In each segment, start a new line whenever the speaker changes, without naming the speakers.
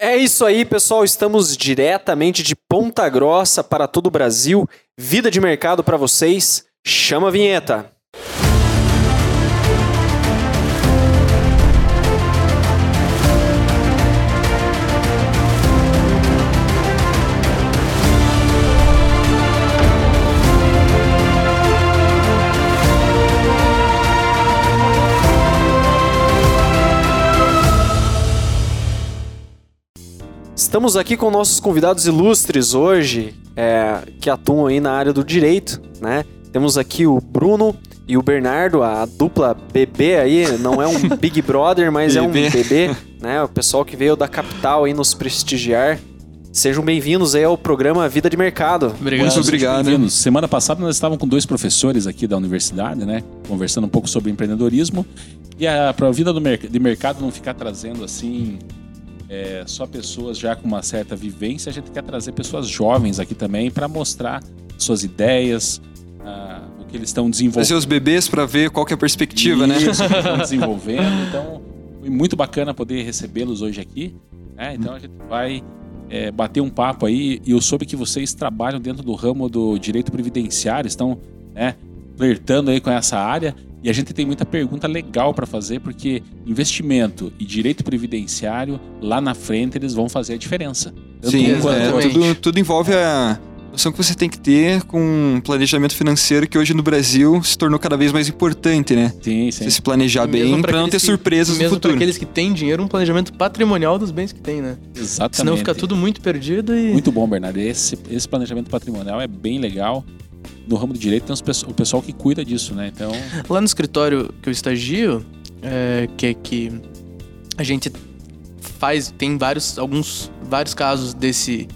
É isso aí, pessoal. Estamos diretamente de Ponta Grossa para todo o Brasil. Vida de mercado para vocês. Chama a vinheta. Estamos aqui com nossos convidados ilustres hoje, é, que atuam aí na área do direito, né? Temos aqui o Bruno e o Bernardo, a dupla bebê aí, não é um Big Brother, mas é um bebê, né? O pessoal que veio da capital aí nos prestigiar. Sejam bem-vindos aí ao programa Vida de Mercado.
Obrigado.
Muito obrigado.
Semana passada nós estávamos com dois professores aqui da universidade, né? Conversando um pouco sobre empreendedorismo. E para a vida do mer de mercado não ficar trazendo assim é, só pessoas já com uma certa vivência, a gente quer trazer pessoas jovens aqui também para mostrar suas ideias, ah, o que eles estão desenvolvendo.
Trazer os bebês para ver qual que é a perspectiva,
Isso,
né?
O que estão desenvolvendo. Então, foi muito bacana poder recebê-los hoje aqui. Né? Então, a gente vai é, bater um papo aí. E eu soube que vocês trabalham dentro do ramo do direito previdenciário, estão né, flertando aí com essa área. E a gente tem muita pergunta legal para fazer, porque investimento e direito previdenciário, lá na frente, eles vão fazer a diferença. Tanto
Sim,
um
é, tudo, tudo envolve a noção que você tem que ter com um planejamento financeiro que hoje no Brasil se tornou cada vez mais importante, né?
Sim, sim.
Você se planejar
E
bem
pra
para não ter
que-
surpresas no
mesmo
futuro.
para aqueles que têm dinheiro, um planejamento patrimonial dos bens que tem, né?
Exatamente.
Senão fica tudo muito perdido e.
Muito bom, Bernardo. Esse, esse planejamento patrimonial é bem legal. No ramo do direito tem o pessoal que cuida disso, né? Então,
Lá no escritório que eu estagio, é, que é que a gente faz, tem vários, alguns, vários casos desse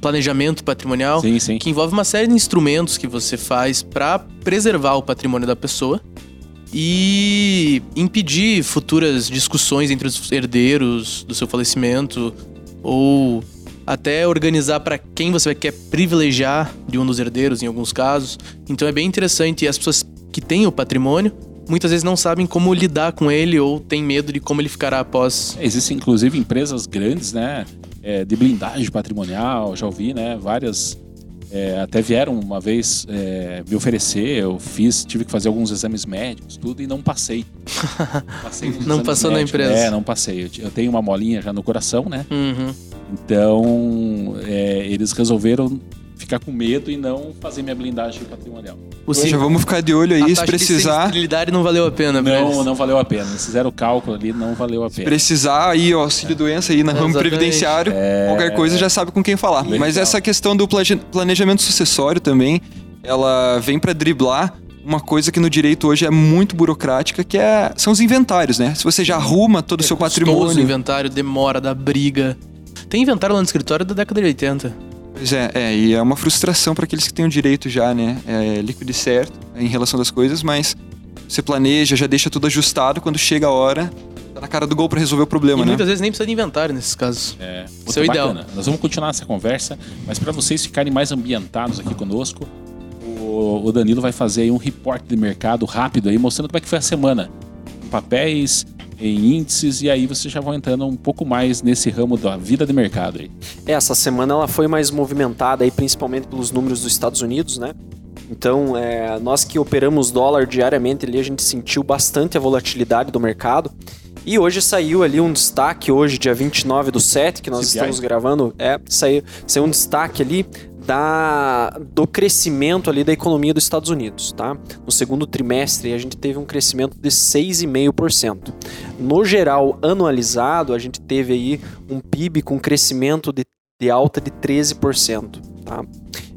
planejamento patrimonial
sim, sim.
que envolve uma série de instrumentos que você faz para preservar o patrimônio da pessoa e impedir futuras discussões entre os herdeiros do seu falecimento ou até organizar para quem você quer privilegiar de um dos herdeiros em alguns casos. Então é bem interessante e as pessoas que têm o patrimônio muitas vezes não sabem como lidar com ele ou têm medo de como ele ficará após.
Existem, inclusive, empresas grandes, né? é, de blindagem patrimonial, já ouvi, né? Várias. É, até vieram uma vez é, me oferecer, eu fiz, tive que fazer alguns exames médicos, tudo, e não passei. Passei
Não passou na
médicos.
empresa.
É, não passei. Eu Eu tenho uma molinha já no coração, né?
Uhum.
Então, é, eles resolveram ficar com medo e não fazer minha blindagem patrimonial.
O
Já
sim-
vamos ficar de olho
a
aí, se precisar.
sensibilidade não valeu a pena pra eles.
Não, não valeu a pena. Eles fizeram o cálculo ali, não valeu a pena.
Precisar aí, ó, auxílio doença aí na ramo
Exatamente.
previdenciário, qualquer coisa já sabe com quem falar.
Legal.
Mas essa questão do planejamento sucessório também, ela vem para driblar uma coisa que no direito hoje é muito burocrática, que é, são os inventários, né? Se você já arruma todo o seu
É custoso,
patrimônio.
O inventário demora, dá briga. Tem inventário lá no escritório da década de 80.
Pois é, é, e é uma frustração para aqueles que têm o direito já, né? É líquido e certo em relação das coisas, mas você planeja, já deixa tudo ajustado, quando chega a hora, tá na cara do gol para resolver o problema,
e
né?
muitas vezes nem precisa de inventário nesses casos.
É,
Isso é o ideal.
Nós vamos continuar essa conversa, mas para vocês ficarem mais ambientados aqui conosco, o, o Danilo vai fazer aí um reporte de mercado rápido aí, mostrando como é que foi a semana. Em papéis, em índices, e aí vocês já vão entrando um pouco mais nesse ramo da vida de mercado aí.
Essa semana ela foi mais movimentada aí, principalmente pelos números dos Estados Unidos, né? Então, é, nós que operamos dólar diariamente ali, a gente sentiu bastante a volatilidade do mercado. E hoje saiu ali um destaque, hoje, dia 29 do 7, que nós
CPI.
estamos gravando, é, saiu, saiu um destaque ali da, do crescimento ali da economia dos Estados Unidos, tá? No segundo trimestre a gente teve um crescimento de 6,5%. No geral, anualizado, a gente teve aí um PIB com crescimento de, de alta de 13%, tá?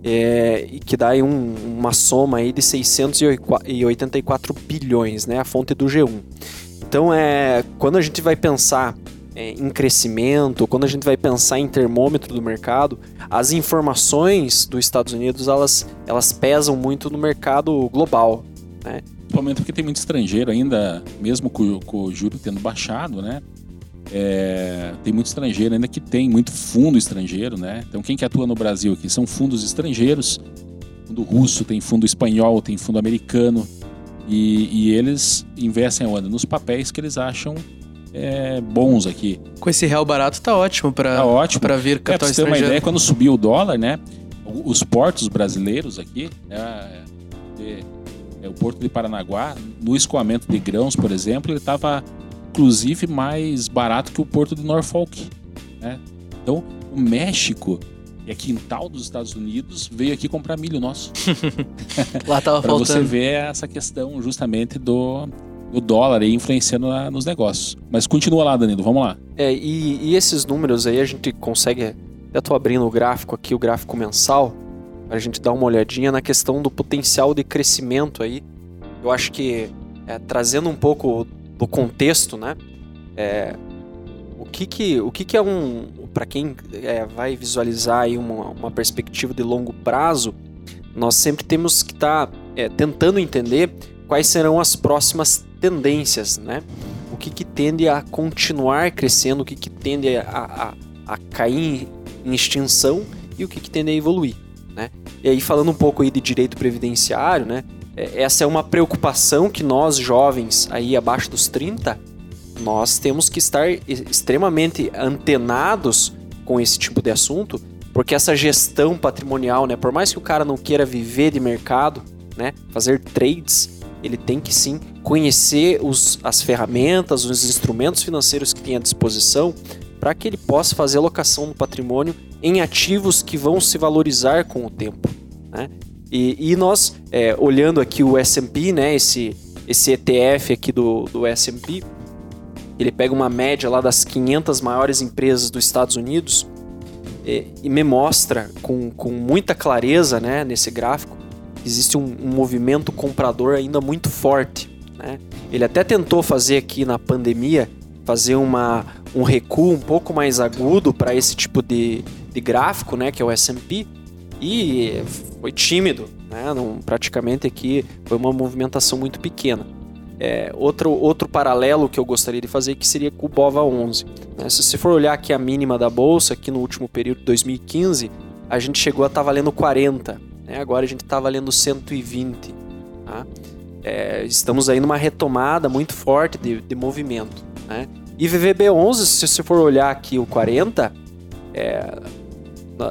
É, e que dá aí um- uma soma aí de 684 bilhões, né? A fonte do G1. Então, é, quando a gente vai pensar é, em crescimento, quando a gente vai pensar em termômetro do mercado, as informações dos Estados Unidos elas, elas pesam muito no mercado global.
Principalmente porque tem muito estrangeiro ainda, mesmo com, com o juro tendo baixado, né? É, tem muito estrangeiro ainda que tem muito fundo estrangeiro, né? Então quem que atua no Brasil aqui são fundos estrangeiros, fundo russo, tem fundo espanhol, tem fundo americano e, e eles investem onde? Nos papéis que eles acham é, bons aqui.
Com esse real barato tá ótimo para
Tá ótimo.
para vir
É, pra
capital
você ter uma ideia, quando subiu o dólar, né? Os portos brasileiros aqui, né, de- é, o porto de Paranaguá, no escoamento de grãos, por exemplo, ele estava inclusive mais barato que o porto de Norfolk. Né? Então, o México, é quintal dos Estados Unidos, veio aqui comprar milho nosso.
Lá tava
você
faltando.
ver essa questão justamente do, do dólar aí influenciando na- nos negócios. Mas continua lá, Danilo, vamos lá.
É, e, e esses números aí a gente consegue. Eu tô abrindo o gráfico aqui, o gráfico mensal, para a gente dar uma olhadinha na questão do potencial de crescimento aí. Eu acho que é, trazendo um pouco do contexto, né? é, o que que, o que que é um. Para quem é, vai visualizar aí uma, uma perspectiva de longo prazo, nós sempre temos que estar tentando entender quais serão as próximas tendências, né? o que, que tende a continuar crescendo, o que, que tende a, a, a cair em extinção e o que, que tende a evoluir. Né? E aí, falando um pouco aí de direito previdenciário, né? é- essa é uma preocupação que nós, jovens, aí abaixo dos 30, nós temos que estar extremamente antenados com esse tipo de assunto, porque essa gestão patrimonial, né, por mais que o cara não queira viver de mercado, né, fazer trades, ele tem que sim conhecer os, as ferramentas, os instrumentos financeiros que tem à disposição para que ele possa fazer alocação do patrimônio em ativos que vão se valorizar com o tempo. Né? E, e nós, é, olhando aqui o S&P, né, esse, esse ETF aqui do, do S&P, ele pega uma média lá das 500 maiores empresas dos Estados Unidos e, e me mostra com, com muita clareza né, nesse gráfico existe um, um movimento comprador ainda muito forte. Né? Ele até tentou fazer aqui na pandemia, fazer uma, um recuo um pouco mais agudo para esse tipo de, de gráfico, né, que é o S&P, e foi tímido, né? Não, praticamente aqui foi uma movimentação muito pequena. É, outro, outro paralelo que eu gostaria de fazer que seria com o BOVA 11. né? Se você for olhar aqui a mínima da bolsa, aqui no último período de 2015, a gente chegou a estar valendo 40, né? agora a gente está valendo 120. Tá? É, estamos aí numa retomada muito forte de, de movimento. Né? E VVB11, se você for olhar aqui o 40, é,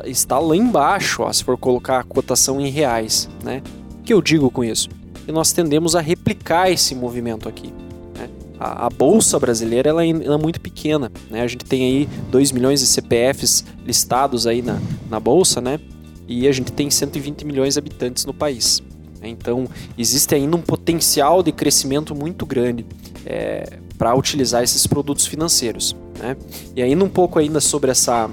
está lá embaixo, ó, se for colocar a cotação em reais. Né? O que eu digo com isso? Que nós tendemos a replicar esse movimento aqui. né? A, a bolsa brasileira ela é, ela é muito pequena. Né? A gente tem aí 2 milhões de CPFs listados aí na, na bolsa, né? e a gente tem 120 milhões de habitantes no país. Né? Então, existe ainda um potencial de crescimento muito grande é, para utilizar esses produtos financeiros. Né? E ainda um pouco ainda sobre essa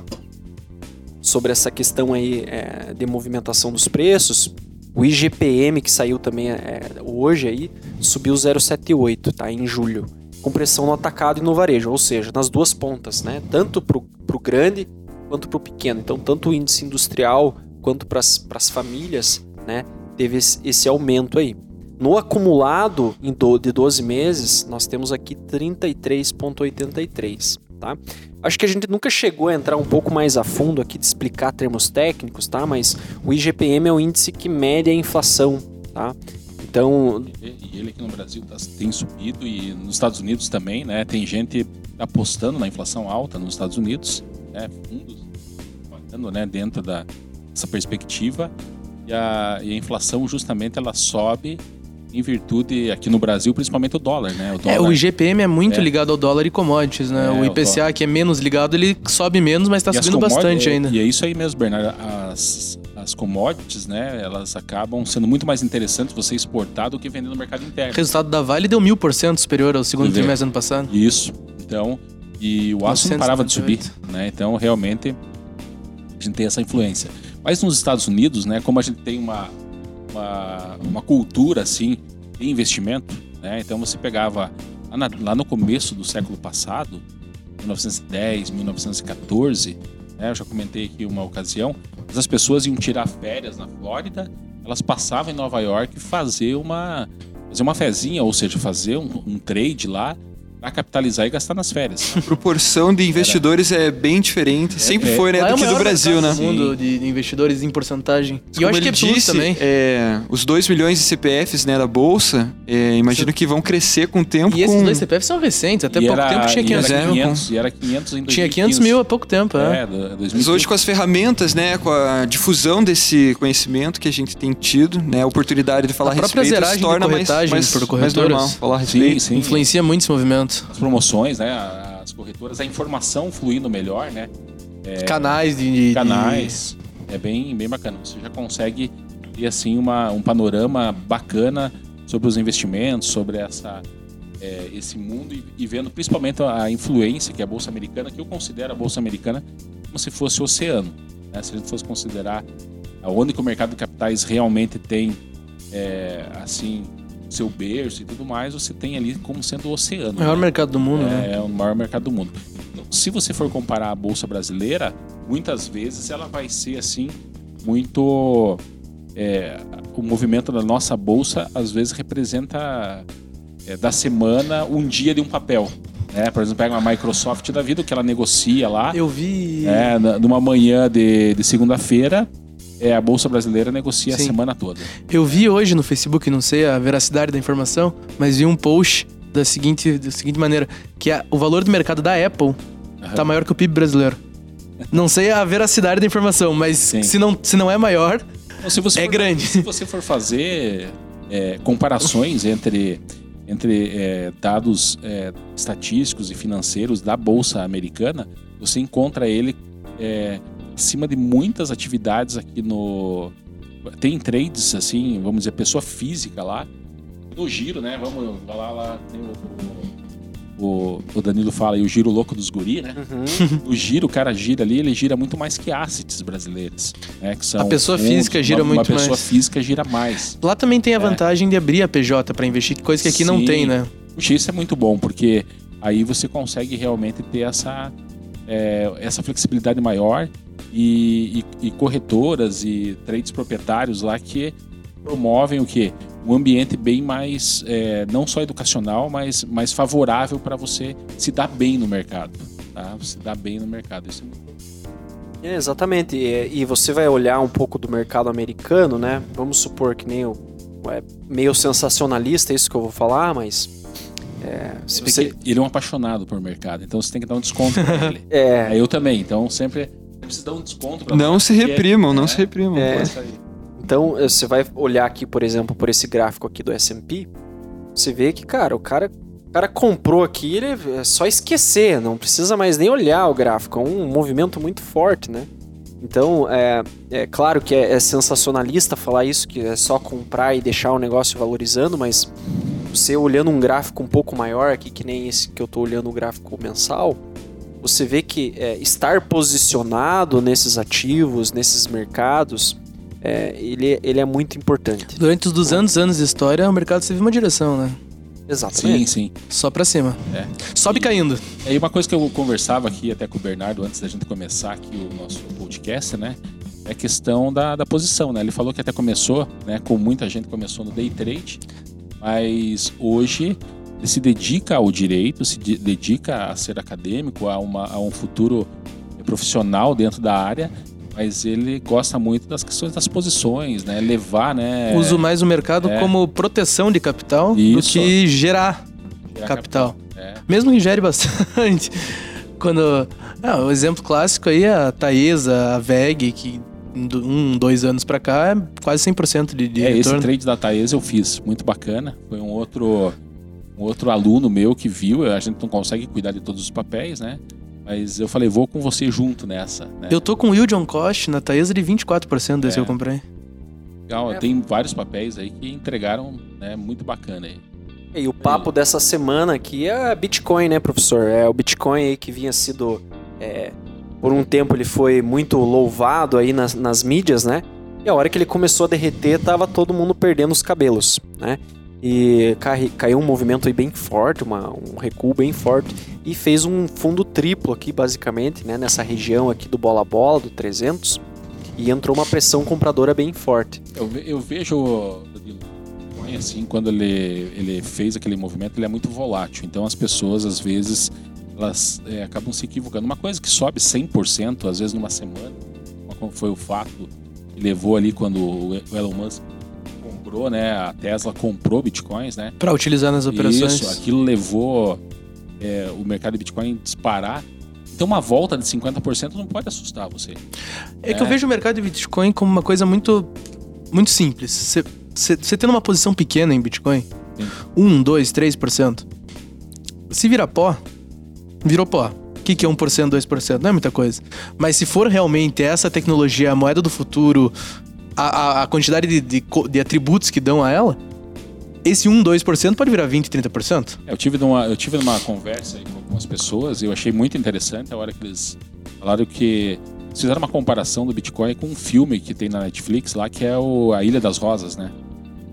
sobre essa questão aí é, de movimentação dos preços, o IGPM que saiu também é, hoje aí subiu 0,78, tá? Em julho, com pressão no atacado e no varejo, ou seja, nas duas pontas, né? Tanto para o grande quanto para o pequeno. Então, tanto o índice industrial quanto para as famílias, né? Teve esse, aumento aí. No acumulado de 12 meses, nós temos aqui 33,83, tá? Acho que a gente nunca chegou a entrar um pouco mais a fundo aqui de explicar termos técnicos, tá? Mas o IGPM é o índice que mede a inflação, tá? Então,
E ele aqui no Brasil tá- tem subido e nos Estados Unidos também, né? Tem gente apostando na inflação alta nos Estados Unidos, né? Fundos trabalhando, né? Dentro da, dessa perspectiva e a, e a inflação justamente ela sobe em virtude aqui no Brasil, principalmente o dólar, né? O dólar,
É, o IGPM é muito
É.
ligado ao dólar e commodities, né?
É,
o
o
IPCA, que é menos ligado, ele sobe menos, mas tá
E as
subindo bastante ainda.
E é isso aí mesmo, Bernardo. As, as commodities, né? Elas acabam sendo muito mais interessantes você exportar do que vender no mercado
O
interno.
resultado da Vale deu mil por cento superior ao segundo
dizer,
trimestre do ano passado.
Isso. Então, e o aço não parava de subir,
978.
né? Então, realmente, a gente tem essa influência. Mas nos Estados Unidos, né, como a gente tem uma, uma, uma cultura, assim, de investimento, né? Então, você pegava lá, na- lá no começo do século passado, 1910, 1914, né? Eu já comentei aqui uma ocasião, as pessoas iam tirar férias na Flórida, elas passavam em Nova York fazer uma fazer uma fezinha, ou seja, fazer um, um trade lá para capitalizar e gastar nas férias.
A proporção de investidores é bem diferente. Sempre
é-
foi, né?
Lá é
Do
o
que do Brasil, né?
do mundo de investidores em porcentagem. E eu acho que é
disse,
também.
é, os 2 milhões de CPFs né, da Bolsa, é, imagino que vão crescer com o tempo.
E esses
com...
dois CPFs são recentes. Até
E
pouco
era-
tempo tinha
e
500
era
mil.
500, e era 500 em 2015.
Tinha 500 mil há pouco tempo, é.
É, do- 2015.
Mas hoje com as ferramentas, né, com a difusão desse conhecimento que a gente tem tido, né, a oportunidade de falar
A
a respeito, se torna mais, mais, mais normal falar a
Sim,
respeito.
sim.
Influencia muito esse movimento.
As promoções, né? As corretoras, a informação fluindo melhor, né?
Canais de, de-
Canais. É bem, bem bacana. Você já consegue ter assim uma, um panorama bacana sobre os investimentos, sobre essa, é, esse mundo e, e vendo principalmente a influência que é a Bolsa Americana, que eu considero a Bolsa Americana como se fosse o oceano. né? Se a gente fosse considerar onde que o mercado de capitais realmente tem é, assim seu berço e tudo mais, você tem ali como sendo o oceano.
O maior
né?
mercado do mundo, né?
É o maior mercado do mundo. Então, se você for comparar a bolsa brasileira, muitas vezes ela vai ser assim muito é, o movimento da nossa bolsa às vezes representa é, da semana um dia de um papel. Né? Por exemplo, pega uma Microsoft da vida, que ela negocia lá,
Eu vi.
é, numa manhã de, de segunda-feira, é, a Bolsa Brasileira negocia
Sim.
a semana toda.
Eu vi hoje no Facebook, não sei a veracidade da informação, mas vi um post da seguinte, da seguinte maneira: que a- o valor do mercado da Apple tá maior que o PIB brasileiro. Não sei a veracidade da informação, mas
Sim.
se não, se não é maior,
Então, se você
É
for-
grande.
Se você for fazer é, comparações entre, entre é, dados é, estatísticos e financeiros da Bolsa Americana, você encontra ele é, acima de muitas atividades aqui no. Tem trades, assim, vamos dizer, pessoa física lá. No giro, né? Vamos lá, lá tem o, o, o Danilo fala aí, o giro louco dos guri, né?
Uhum.
O giro, o cara gira ali, ele gira muito mais que assets brasileiros. Né? Que são
A pessoa
fundos,
física gira
uma,
muito
Uma pessoa
mais.
física gira mais.
lá também tem a vantagem de abrir a PJ pra investir, coisa que aqui não
Sim.
tem, né?
Puxa, isso é muito bom, porque aí você consegue realmente ter essa, é, essa flexibilidade maior e, e- e corretoras e trades proprietários lá que promovem o quê? Um ambiente bem mais, é, não só educacional, mas mais favorável para você se dar bem no mercado. Tá? Se dar bem no mercado. Isso é
É, exatamente. E, e você vai olhar um pouco do mercado americano, né? Vamos supor que nem o é meio sensacionalista isso que eu vou falar, mas é, você
que- ele é um apaixonado por mercado, então você tem que dar um desconto pra ele.
É,
eu também, então sempre precisa dar um desconto pra
Não se
porque-
reprimam, não
é,
se reprimam.
É.
aí.
Então, eh, você vai olhar aqui, por exemplo, por esse gráfico aqui do S&P, você vê que, cara, o cara, o cara comprou aqui, ele é só esquecer, não precisa mais nem olhar o gráfico, é um movimento muito forte, né? Então, é, é claro que é, é sensacionalista falar isso, que é só comprar e deixar o negócio valorizando, mas você olhando um gráfico um pouco maior aqui, que nem esse que eu tô olhando o gráfico mensal, você vê que é, estar posicionado nesses ativos, nesses mercados, é, ele, ele é muito importante.
Durante os 200 anos de história, o mercado teve uma direção, né?
Sim,
Exatamente.
sim.
Só pra cima.
É.
Sobe caindo.
E uma coisa que eu conversava aqui até com o Bernardo antes da gente começar aqui o nosso podcast, né? É a questão da, da posição, né? Ele falou que até começou, né? Com muita gente começou no day trade, mas hoje se dedica ao direito, se de- dedica a ser acadêmico, a, uma, a um futuro profissional dentro da área, mas ele gosta muito das questões das posições, né? Levar, né?
Uso mais o mercado
é.
como proteção de capital do
Isso.
que gerar
gerar
capital.
É.
Mesmo que gere bastante. Quando. Ah, o exemplo clássico aí é a Taesa, a VEG, que do- um, dois anos pra cá é quase 100% de, de
É, esse
retorno.
trade da Taesa eu fiz, muito bacana. Foi um outro, um outro aluno meu que viu. A gente não consegue cuidar de todos os papéis, né? Mas eu falei, vou com você junto nessa. Né?
Eu tô com yield on cost na Taesa de 24% desse
É.
eu comprei.
Legal,
É.
Tem vários papéis aí que entregaram, né? Muito bacana aí.
E o papo dessa semana aqui é Bitcoin, né, professor? É o Bitcoin aí que vinha sido. é, por um tempo ele foi muito louvado aí nas, nas mídias, né? E a hora que ele começou a derreter, tava todo mundo perdendo os cabelos, né? E cai- caiu um movimento aí bem forte, uma- um recuo bem forte, e fez um fundo triplo aqui, basicamente, né? Nessa região aqui do bola-bola, do 300, e entrou uma pressão compradora bem forte.
Eu, eu vejo, Bitcoin, assim, quando ele, ele fez aquele movimento, ele é muito volátil. Então as pessoas, às vezes, elas é, acabam se equivocando. Uma coisa que sobe 100%, às vezes numa semana, como foi o fato que levou ali quando o Elon Musk comprou, né? A Tesla comprou bitcoins, né?
Para utilizar nas operações.
Isso, aquilo levou é, o mercado de Bitcoin a disparar. Então uma volta de 50% não pode assustar você.
É, que eu vejo o mercado de Bitcoin como uma coisa muito, muito simples. Você, tendo uma posição pequena em Bitcoin,
Sim.
1, 2, 3%, se vira pó, virou pó. O que, que é 1%, 2%? Não é muita coisa. Mas se for realmente essa tecnologia, a moeda do futuro, a, a, quantidade de, de, de atributos que dão a ela, esse 1, 2% pode virar 20, 30%.
É, Eu tive numa, eu tive numa conversa com algumas pessoas e eu achei muito interessante a hora que eles falaram que fizeram uma comparação do Bitcoin com um filme que tem na Netflix lá, que é o, a Ilha das Rosas, né?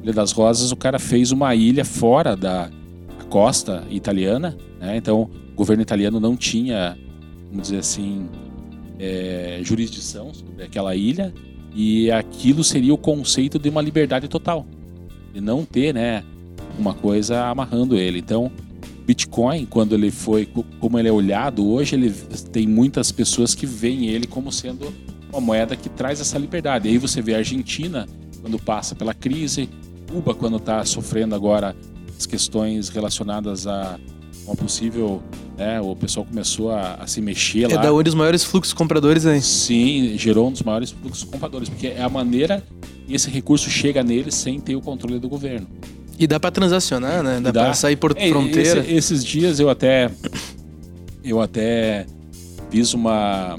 Ilha das Rosas, o cara fez uma ilha fora da, da costa italiana, né? Então, o governo italiano não tinha, vamos dizer assim, é, jurisdição sobre aquela ilha e aquilo seria o conceito de uma liberdade total. De não ter, né, uma coisa amarrando ele. Então, Bitcoin, quando ele foi, co- como ele é olhado hoje, ele tem muitas pessoas que veem ele como sendo uma moeda que traz essa liberdade. Aí você vê a Argentina quando passa pela crise, Cuba quando está sofrendo agora as questões relacionadas a uma possível, né, o pessoal começou a, a se mexer
É
lá.
da onde os maiores fluxos compradores aí.
Sim, gerou um dos maiores fluxos compradores, porque é a maneira que esse recurso chega neles sem ter o controle do governo.
E dá pra transacionar, né? Dá,
Dá.
pra sair por
É,
fronteira.
esse- esses dias eu até eu até fiz uma,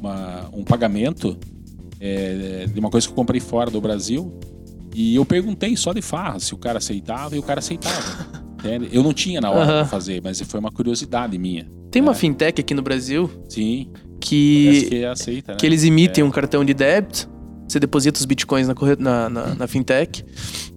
uma- um pagamento é, de uma coisa que eu comprei fora do Brasil e eu perguntei só de farra se o cara aceitava e o cara aceitava. entende? Eu não tinha na hora
Aham.
pra fazer, mas foi uma curiosidade minha.
Tem uma
É.
fintech aqui no Brasil
Sim,
que,
que aceita, né?
que eles emitem um cartão de débito. Você deposita os bitcoins na, corre- na, na, na fintech.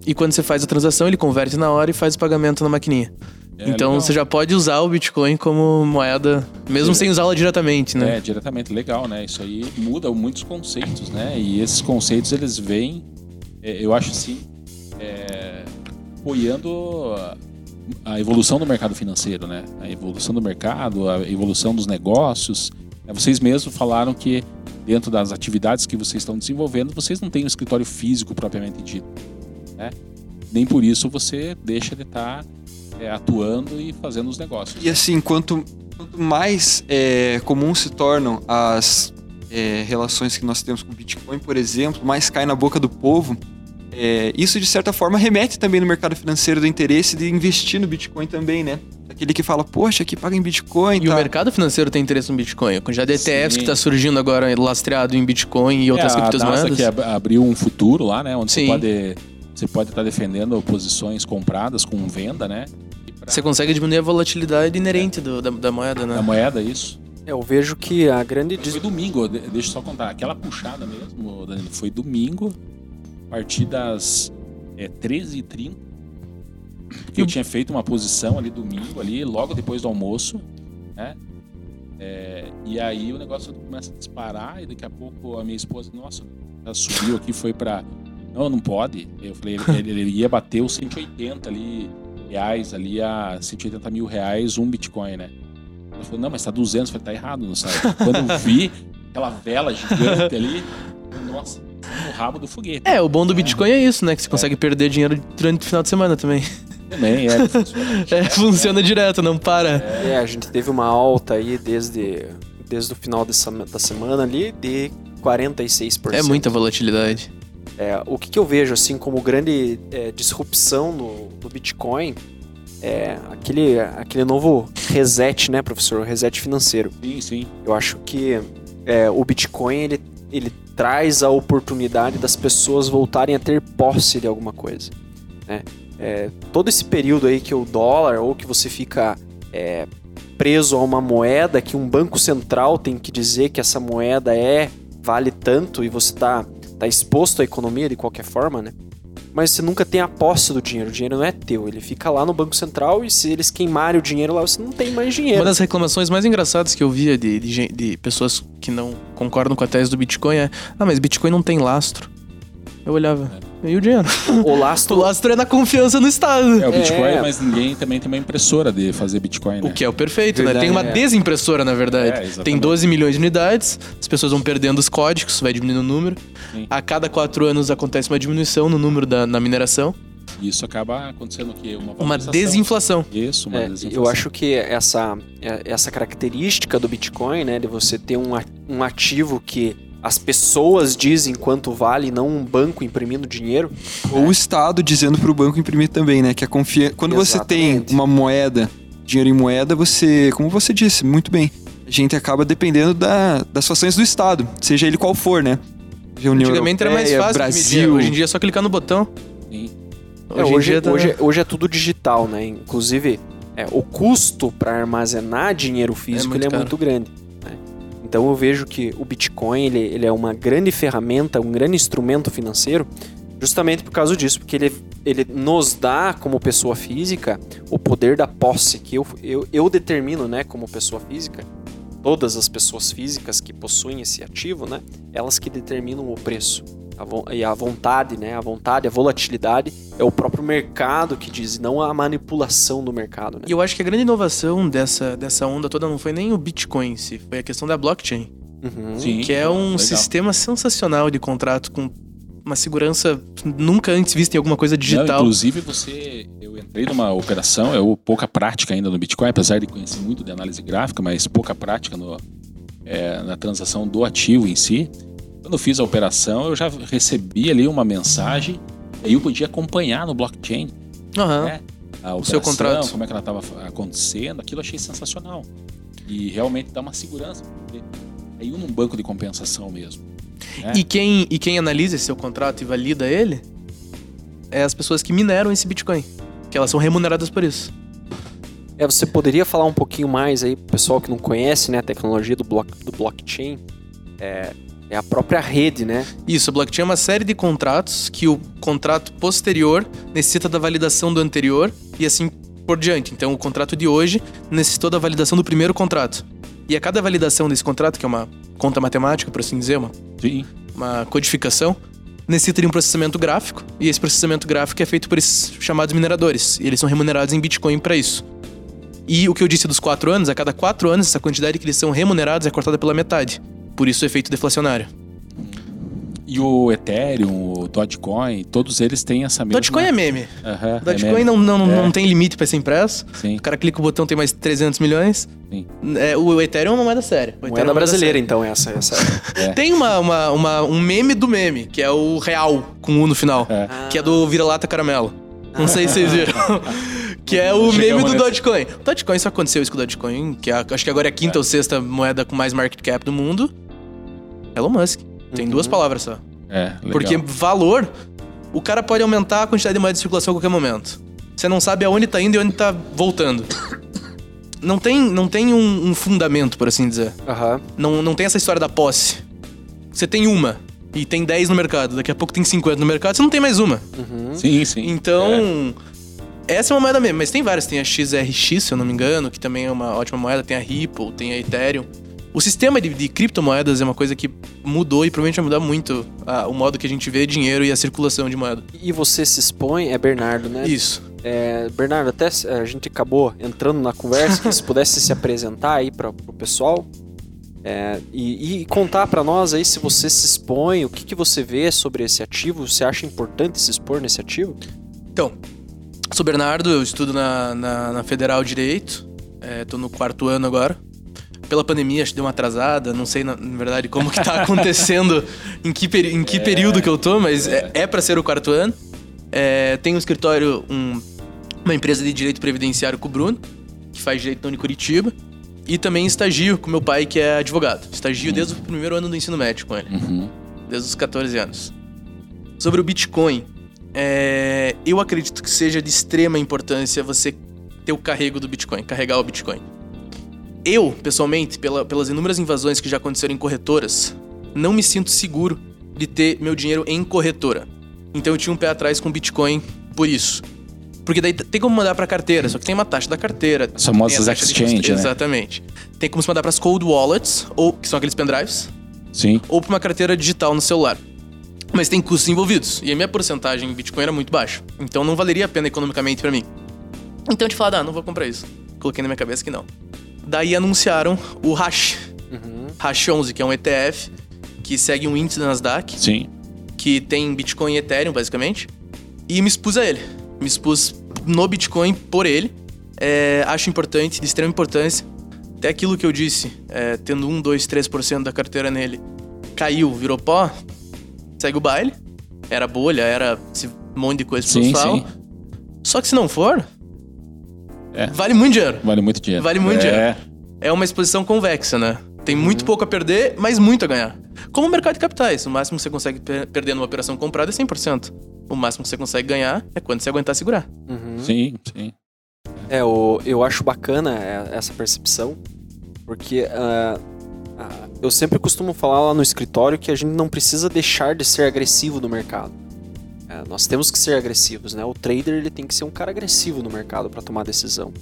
E quando você faz a transação, ele converte na hora e faz o pagamento na maquininha.
É
então
legal.
você já pode usar o Bitcoin como moeda, mesmo
Sim.
sem usá-la diretamente, né?
É, diretamente, legal, né? Isso aí muda muitos conceitos, né? E esses conceitos, eles vêm, é, eu acho assim, é, apoiando a- evolução do mercado financeiro, né? A evolução do mercado, a evolução dos negócios. É, Vocês mesmos falaram que dentro das atividades que vocês estão desenvolvendo, vocês não têm um escritório físico propriamente dito, né? Nem por isso você deixa de estar é, atuando e fazendo os negócios.
E assim, quanto, quanto mais é, comum se tornam as é, relações que nós temos com o Bitcoin, por exemplo, mais cai na boca do povo. É, isso, de certa forma, remete também no mercado financeiro do interesse de investir no Bitcoin também, né? Aquele que fala, poxa, aqui paga em Bitcoin
E o
tá.
mercado financeiro tem interesse no Bitcoin. A quantidade de ETFs
Sim.
que está surgindo agora lastreado em Bitcoin e outras
é, a
criptomoedas.
NASA que ab- abriu um futuro lá, né? Onde
Sim.
você pode você pode estar defendendo posições compradas com venda, né? Pra-
Você consegue diminuir a volatilidade inerente do- da, da moeda, né?
da moeda isso.
Eu vejo que a grande
Foi domingo, de- deixa eu só contar. Aquela puxada mesmo, Danilo, foi domingo, a partir das é, 13h30. que Eu tinha feito uma posição ali domingo, ali, logo depois do almoço, né? É, e aí o negócio começa a disparar e daqui a pouco a minha esposa, nossa, ela subiu aqui, foi pra. Não, não pode. Eu falei, ele, ele ia bater os 180 ali, reais ali a 180 mil reais um Bitcoin, né? Ela falou, não, mas tá 200. Eu falei, tá errado no site. Quando eu vi aquela vela gigante ali, nossa, no rabo do foguete.
É, o bom do Bitcoin é isso, né? Que você consegue perder dinheiro durante o final de semana também.
Também, é, funciona.
É, funciona direto, não para.
É, a gente teve uma alta aí desde, desde o final dessa, da semana ali de 46%.
É muita volatilidade.
É, o que, que eu vejo assim como grande é, disrupção no, no Bitcoin é aquele, aquele novo reset, né, professor? O reset financeiro.
Sim, sim.
Eu acho que é, o Bitcoin ele, ele traz a oportunidade das pessoas voltarem a ter posse de alguma coisa. Né? É, todo esse período aí que o dólar ou que você fica é, preso a uma moeda que um banco central tem que dizer que essa moeda é vale tanto e você está tá exposto à economia de qualquer forma, né? Mas você nunca tem a posse do dinheiro. O dinheiro não é teu. Ele fica lá no Banco Central e se eles queimarem o dinheiro lá, você não tem mais dinheiro.
Uma das reclamações mais engraçadas que eu via de, de, de pessoas que não concordam com a tese do Bitcoin é: Ah, mas Bitcoin não tem lastro. Eu olhava. E o dinheiro.
O
O
lastro,
lastro é na confiança no Estado.
É o Bitcoin,
É.
mas ninguém também tem uma impressora de fazer Bitcoin, né?
O que é o perfeito, né?
Verdade,
Tem uma
é.
desimpressora, na verdade.
É.
Tem 12 milhões de unidades, as pessoas vão perdendo os códigos, vai diminuindo o número.
Sim.
A cada quatro anos acontece uma diminuição no número da na mineração.
E isso acaba acontecendo o quê? Uma,
Uma desinflação.
Isso, uma
É,
desinflação.
eu acho que essa, é, essa característica do Bitcoin, né, de você ter um, um ativo que as pessoas dizem quanto vale, não um banco imprimindo dinheiro.
Ou o Estado dizendo pro banco imprimir também, né? Que a confiança. Quando você tem
Exatamente.
uma moeda, dinheiro em moeda, você, como você disse, muito bem, a gente acaba dependendo da, das fações do Estado, seja ele qual for, né? Seja União
Antigamente era mais
Europeia,
fácil
Brasil.
Hoje em dia é só clicar no botão.
Sim.
É, hoje,
em dia tá-
hoje, hoje é tudo digital, né? Inclusive, é, o custo para armazenar dinheiro físico
muito
ele é muito grande. Então eu vejo que o Bitcoin ele, ele é uma grande ferramenta, um grande instrumento financeiro, justamente por causa disso, porque ele, ele nos dá, como pessoa física, o poder da posse, que eu, eu, eu determino, né, como pessoa física, todas as pessoas físicas que possuem esse ativo, né, elas que determinam o preço. A e a vontade, né? A vontade, a volatilidade é o próprio mercado que diz, não a manipulação do mercado, né?
E eu acho que a grande inovação dessa, dessa onda toda não foi nem o Bitcoin em si, foi a questão da blockchain.
Uhum.
Sim.
que é um
legal.
sistema sensacional de contrato com uma segurança nunca antes vista em alguma coisa
Não,
digital.
inclusive, você. Eu entrei numa operação, eu pouca prática ainda no Bitcoin, apesar de conhecer muito de análise gráfica, mas pouca prática no, é, na transação do ativo em si. Quando eu fiz a operação, eu já recebi ali uma mensagem, e eu podia acompanhar no blockchain
Aham.
né, a
O seu
operação,
contrato.
como é que ela estava acontecendo, aquilo eu achei sensacional. E realmente dá uma segurança. porque Caiu num banco de compensação mesmo. né?
E, quem, e quem analisa esse seu contrato e valida ele é as pessoas que mineram esse Bitcoin. Que elas são remuneradas por isso.
É, você poderia falar um pouquinho mais aí pro pessoal que não conhece, né, a tecnologia do, block, do blockchain? É, é a própria rede, né?
Isso, a blockchain é uma série de contratos que o contrato posterior necessita da validação do anterior e assim por diante. Então, o contrato de hoje necessitou da validação do primeiro contrato. E a cada validação desse contrato, que é uma conta matemática, por assim dizer, uma
Sim.
uma codificação, necessita de um processamento gráfico, e esse processamento gráfico é feito por esses chamados mineradores, e eles são remunerados em Bitcoin para isso. E o que eu disse dos quatro anos, a cada quatro anos, essa quantidade que eles são remunerados é cortada pela metade. Por isso o efeito deflacionário.
E o Ethereum, o Dogecoin, todos eles têm essa mesma...
Dogecoin é meme.
É
Dogecoin
meme.
não, não,
É.
não tem limite para ser impresso.
Sim,
O cara clica o botão, tem mais 300 milhões.
sim.
É, o Ethereum é uma moeda séria. O Ethereum é
Moeda
uma
brasileira,
séria.
então, essa. essa.
Tem uma, uma, uma- um meme do meme, que é o real, com U no final.
É.
que é do vira-lata caramelo. Não sei se vocês viram. Que é o
Chegamos
meme do. Dogecoin. O Dogecoin só aconteceu isso com o Dogecoin, que é- acho que agora é a quinta ou sexta moeda com mais market cap do mundo. Elon Musk. Tem
Uhum.
duas palavras só.
É, legal.
Porque valor, o cara pode aumentar a quantidade de moeda de circulação a qualquer momento. Você não sabe aonde tá indo e onde tá voltando. Não tem, não tem um, um fundamento, por assim dizer.
Aham.
Não, não tem essa história da posse. Você tem uma e tem 10 no mercado, daqui a pouco tem 50 no mercado, você não tem mais uma.
Uhum.
Sim, sim.
Então, essa é uma moeda mesmo, mas tem várias. Tem a XRX, se eu não me engano, que também é uma ótima moeda. Tem a Ripple, tem a Ethereum. O sistema de, de criptomoedas é uma coisa que mudou e provavelmente vai mudar muito ah, o modo que a gente vê dinheiro e a circulação de moeda.
E você se expõe, é Bernardo, né?
Isso.
É, Bernardo, até a gente acabou entrando na conversa, que se pudesse se apresentar aí para o pessoal é, e, e contar para nós aí se você se expõe, o que, que você vê sobre esse ativo, você acha importante se expor nesse ativo?
Então, sou Bernardo, eu estudo na, na, na Federal Direito. É, tô no quarto ano agora. Pela pandemia, acho que deu uma atrasada. Não sei, na, na verdade, como que tá acontecendo, em que, peri- em que período que eu tô, mas é, é para ser o quarto ano. É, tenho um escritório, um- uma empresa de direito previdenciário com o Bruno, que faz direito na Unicuritiba. E também estagio com meu pai, que é advogado. Estagio desde o primeiro ano do ensino médio com ele
Uhum.
desde os 14 anos. Sobre o Bitcoin, é, eu acredito que seja de extrema importância você ter o carrego do Bitcoin, carregar o Bitcoin. Eu, pessoalmente, pela- pelas inúmeras invasões que já aconteceram em corretoras, não me sinto seguro de ter meu dinheiro em corretora. Então eu tinha um pé atrás com Bitcoin por isso. Porque daí tem como mandar pra carteira, só que tem uma taxa da carteira.
As famosas
tem a taxa de
exchange,
custo-
né?
Exatamente. Tem como se mandar pras cold wallets, ou que são aqueles pendrives,
Sim.
ou para uma carteira digital no celular. Mas tem custos envolvidos. E a minha porcentagem em Bitcoin era muito baixa. Então não valeria a pena economicamente pra mim. Então eu te falei, ah, não vou comprar isso. Coloquei na minha cabeça que não. Daí anunciaram o Hash.
Uhum.
Hash 11, que é um ETF que segue um índice da Nasdaq,
Sim.
que tem Bitcoin e Ethereum, basicamente. E me expus a ele. Me expus no Bitcoin por ele. É, acho importante, de extrema importância. Até aquilo que eu disse, é, tendo 1, 2, 3% da carteira nele, caiu, virou pó, segue o baile. Era bolha, era esse monte de coisa
Sim,
falo.
sim.
Só que se não for,
É.
vale muito dinheiro.
Vale muito dinheiro.
Vale muito
é.
dinheiro. É uma exposição convexa, né? Tem
Uhum.
muito pouco a perder, mas muito a ganhar. Como o mercado de capitais, o máximo que você consegue per- perder numa operação comprada é 100%. O máximo que você consegue ganhar é quando você aguentar segurar.
Uhum.
Sim, sim.
É, o, eu acho bacana é, essa percepção, porque ah, ah, eu sempre costumo falar lá no escritório que a gente não precisa deixar de ser agressivo no mercado. É, nós temos que ser agressivos, né? O trader ele tem que ser um cara agressivo no mercado para tomar decisão.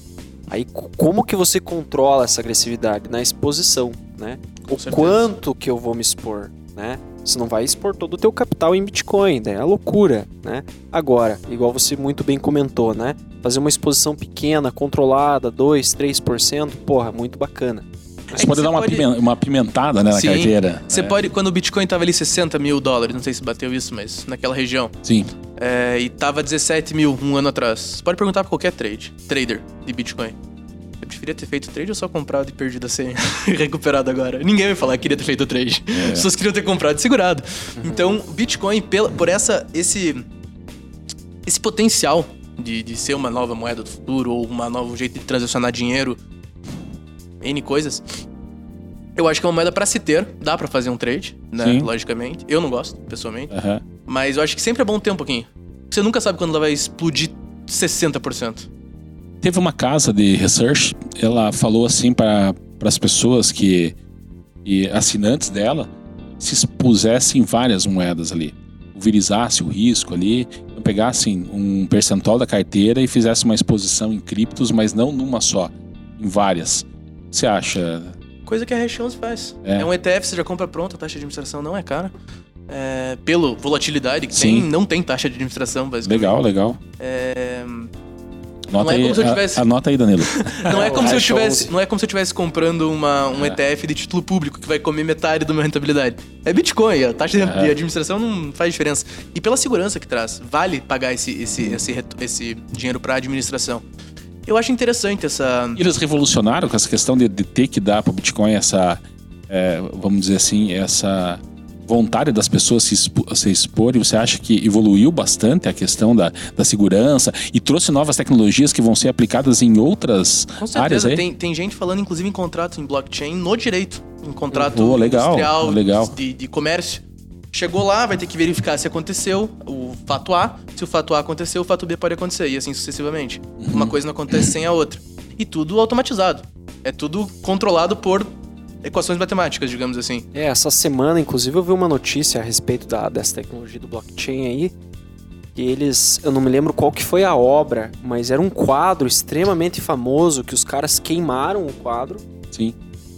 Aí co- como que você controla essa agressividade na exposição, né? O
certeza.
quanto que eu vou me expor, né? Você não vai expor todo o teu capital em Bitcoin, né? É loucura, né? Agora, igual você muito bem comentou, né? Fazer uma exposição pequena, controlada, 2, 3%, porra, muito bacana.
Você
que
pode
você
dar uma,
pode-
uma pimentada né, na
Sim.
carteira.
Você
É.
pode, quando o Bitcoin tava ali 60 mil dólares, não sei se bateu isso, mas naquela região,
Sim.
é, e tava 17 mil um ano atrás. Você pode perguntar pra qualquer trade, trader de Bitcoin. Eu preferia ter feito trade ou só comprado e perdido a senha e recuperado agora? Ninguém vai falar que queria ter feito trade.
É.
As pessoas queriam ter comprado e segurado. Então, o Bitcoin, pela, por essa, esse, esse potencial de, de ser uma nova moeda do futuro ou um novo jeito de transacionar dinheiro, N coisas, eu acho que é uma moeda pra se ter. Dá pra fazer um trade, né?
Sim.
Logicamente. Eu não gosto, pessoalmente.
Aham.
Mas eu acho que sempre é bom ter um pouquinho. Você nunca sabe quando ela vai explodir 60%.
Teve uma casa de research, ela falou assim para as pessoas que e assinantes dela se expusessem várias moedas ali, pulverizasse o risco ali, então pegassem um percentual da carteira e fizesse uma exposição em criptos, mas não numa só, em várias. Você acha?
Coisa que a Hash 11 faz.
É.
É. um ETF, você já compra pronto, a taxa de administração não é cara. É, pelo volatilidade que
Sim.
tem, não tem taxa de administração, basicamente.
Legal, legal.
É,
Anota
é
aí,
como se eu
a-
tivesse-
anota aí, Danilo.
não, é como se eu tivesse,
11.
não é como se eu estivesse comprando uma, um
É.
ETF de título público que vai comer metade da minha rentabilidade. É Bitcoin, a taxa de-
É.
de administração não faz diferença. E pela segurança que traz, vale pagar esse, esse, esse, esse dinheiro para administração. Eu acho interessante essa.
Eles revolucionaram com essa questão de, de ter que dar para o Bitcoin essa, é, vamos dizer assim, essa vontade das pessoas se, expo- se exporem. Você acha que evoluiu bastante a questão da, da segurança e trouxe novas tecnologias que vão ser aplicadas em outras
Com
áreas
certeza,
aí?
tem, tem gente falando inclusive em contratos em blockchain no direito. Em contrato
Oh, legal,
industrial
legal.
De, de comércio. Chegou lá, vai ter que verificar se aconteceu o fato A. Se o fato A aconteceu, o fato B pode acontecer, e assim sucessivamente.
Uhum.
Uma coisa não acontece sem a outra. E tudo automatizado. É tudo controlado por equações matemáticas, digamos assim.
É, essa semana, inclusive, eu vi uma notícia a respeito da, dessa tecnologia do blockchain aí. Que eles. Eu não me lembro qual que foi a obra, mas era um quadro extremamente famoso que os caras queimaram o quadro
Sim.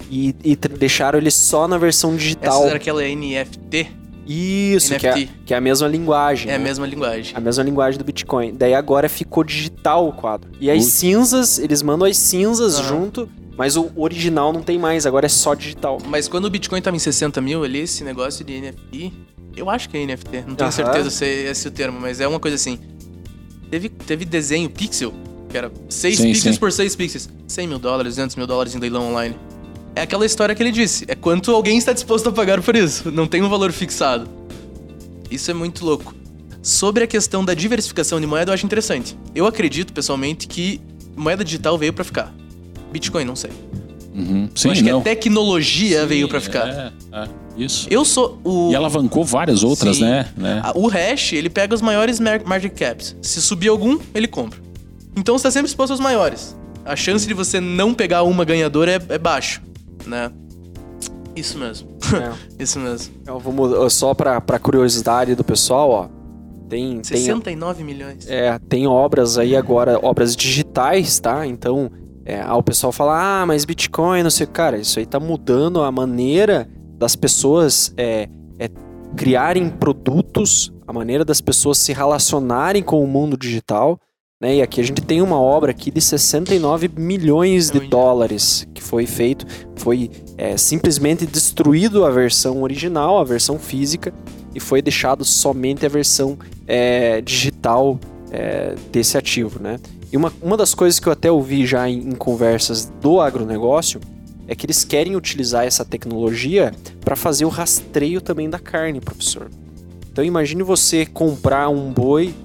e, e deixaram ele só na versão digital.
Essa era aquela NFT,
Isso, que é, que é a mesma linguagem.
é a
né?
mesma linguagem.
A mesma linguagem do Bitcoin. Daí agora ficou digital o quadro. E as
Putz.
cinzas, eles mandam as cinzas
Aham.
junto, mas o original não tem mais, agora é só digital.
Mas quando o Bitcoin tava em 60 mil ali, esse negócio de NFT, eu acho que é NFT, não tenho
Aham.
certeza se é esse o termo, mas é uma coisa assim. Teve, teve desenho pixel, que era 6
Sim,
pixels
sim.
por 6 pixels. 100 mil dólares, 200 mil dólares em leilão online. É aquela história que ele disse, é quanto alguém está disposto a pagar por isso, não tem um valor fixado. Isso é muito louco. Sobre a questão da diversificação de moeda, eu acho interessante. Eu acredito, pessoalmente, que moeda digital veio pra ficar. Bitcoin, não sei.
Uhum. Sim,
eu acho
não.
que a tecnologia
Sim,
veio pra ficar.
É, é, isso.
Eu sou o.
E alavancou várias outras,
Sim.
né? né?
O hash, ele pega os maiores mar- market caps. Se subir algum, ele compra. Então você tá sempre exposto aos maiores. A chance de você não pegar uma ganhadora é, é baixo, né? Isso mesmo.
É.
Isso mesmo.
Mudar- só pra, pra curiosidade do pessoal, ó. Tem, tem,
69 milhões.
é, tem obras aí agora, obras digitais, tá? Então, é, ah, o pessoal fala, ah, mas Bitcoin, não sei. Cara, isso aí tá mudando a maneira das pessoas é, é, criarem produtos, a maneira das pessoas se relacionarem com o mundo digital. Né? E aqui a gente tem uma obra aqui de 69 milhões de dólares que foi feito, foi é, simplesmente destruído a versão original, a versão física, e foi deixado somente a versão é, digital é, desse ativo, né? E uma, uma das coisas que eu até ouvi já em, em conversas do agronegócio é que eles querem utilizar essa tecnologia para fazer o rastreio também da carne, professor. Então imagine você comprar um boi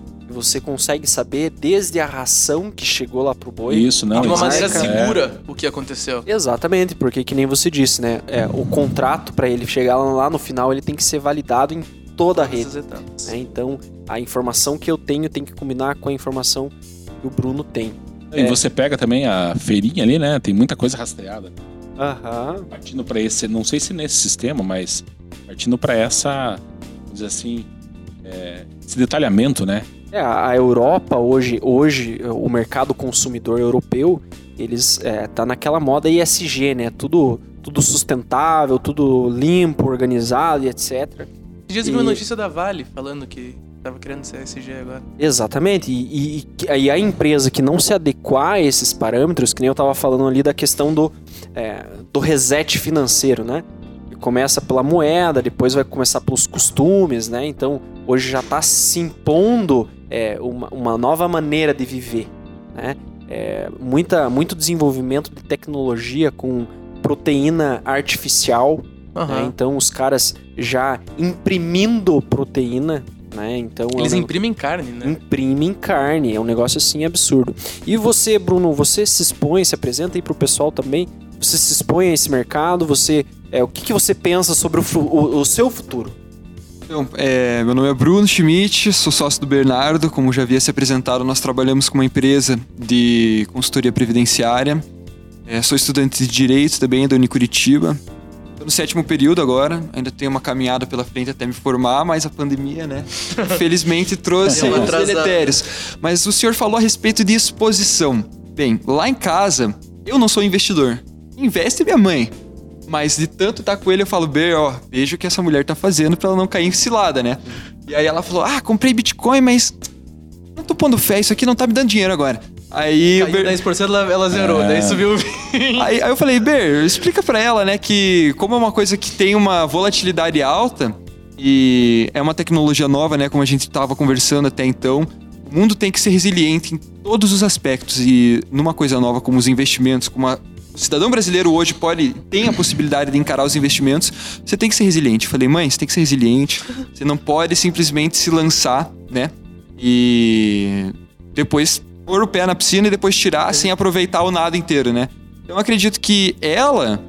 você consegue saber desde a ração que chegou lá pro boi.
Isso, não.
de uma maneira
é-
segura o que aconteceu.
Exatamente, porque que nem você disse, né? É, o contrato para ele chegar lá no final ele tem que ser validado em toda a rede. Né? Então a informação que eu tenho tem que combinar com a informação que o Bruno tem.
E você pega também a feirinha ali, né? Tem muita coisa rastreada.
Aham.
Partindo para esse, não sei se nesse sistema, mas partindo para essa, vamos dizer assim, é, esse detalhamento, né?
É, a Europa hoje, hoje o mercado consumidor europeu, eles é, tá naquela moda ISG, né? Tudo, tudo sustentável, tudo limpo, organizado e etc.
Esses dias eu vi uma
E-
notícia da Vale falando que tava querendo ser SG agora.
Exatamente. E, e, e aí a empresa que não se adequar a esses parâmetros, que nem eu tava falando ali da questão do, é, do reset financeiro, né? Que Começa pela moeda, depois vai começar pelos costumes, né? Então hoje já está se impondo é, uma, uma nova maneira de viver, né? É, muita, muito desenvolvimento de tecnologia com proteína artificial, né?
Aham.
Então os caras já imprimindo proteína, né? Então é
Eles
um-
imprimem carne, né?
imprimem carne. É um negócio assim absurdo. E você, Bruno, você se expõe, se apresenta aí pro pessoal também. Você se expõe a esse mercado, você. É, o que, que você pensa sobre o, o- o seu futuro?
Então, é, meu nome é Bruno Schmidt, sou sócio do Bernardo. Como já havia se apresentado, nós trabalhamos com uma empresa de consultoria previdenciária. É, sou estudante de Direito também da Unicuritiba. Estou no sétimo período agora, ainda tenho uma caminhada pela frente até me formar, mas a pandemia, né, infelizmente trouxe
atrasada.
deletérios. Mas o senhor falou a respeito de exposição. Bem, lá em casa, eu não sou investidor. Investe minha mãe. Mas de tanto estar com ele, eu falo, Ber, ó, veja o que essa mulher tá fazendo pra ela não cair em cilada, né? E aí ela falou, ah, comprei Bitcoin, mas não tô pondo fé, isso aqui não tá me dando dinheiro agora. Aí, o
Caiu
Ber-
10%, ela, ela zerou,
É.
daí subiu o
aí, aí eu falei, Ber, explica pra ela, né, que como é uma coisa que tem uma volatilidade alta e é uma tecnologia nova, né, como a gente tava conversando até então, o mundo tem que ser resiliente em todos os aspectos e numa coisa nova como os investimentos, como a o cidadão brasileiro hoje pode tem a possibilidade de encarar os investimentos, você tem que ser resiliente. Eu falei, mãe, você tem que ser resiliente. Você não pode simplesmente se lançar, né? E depois pôr o pé na piscina e depois tirar sem aproveitar o nado inteiro, né? Então eu acredito que ela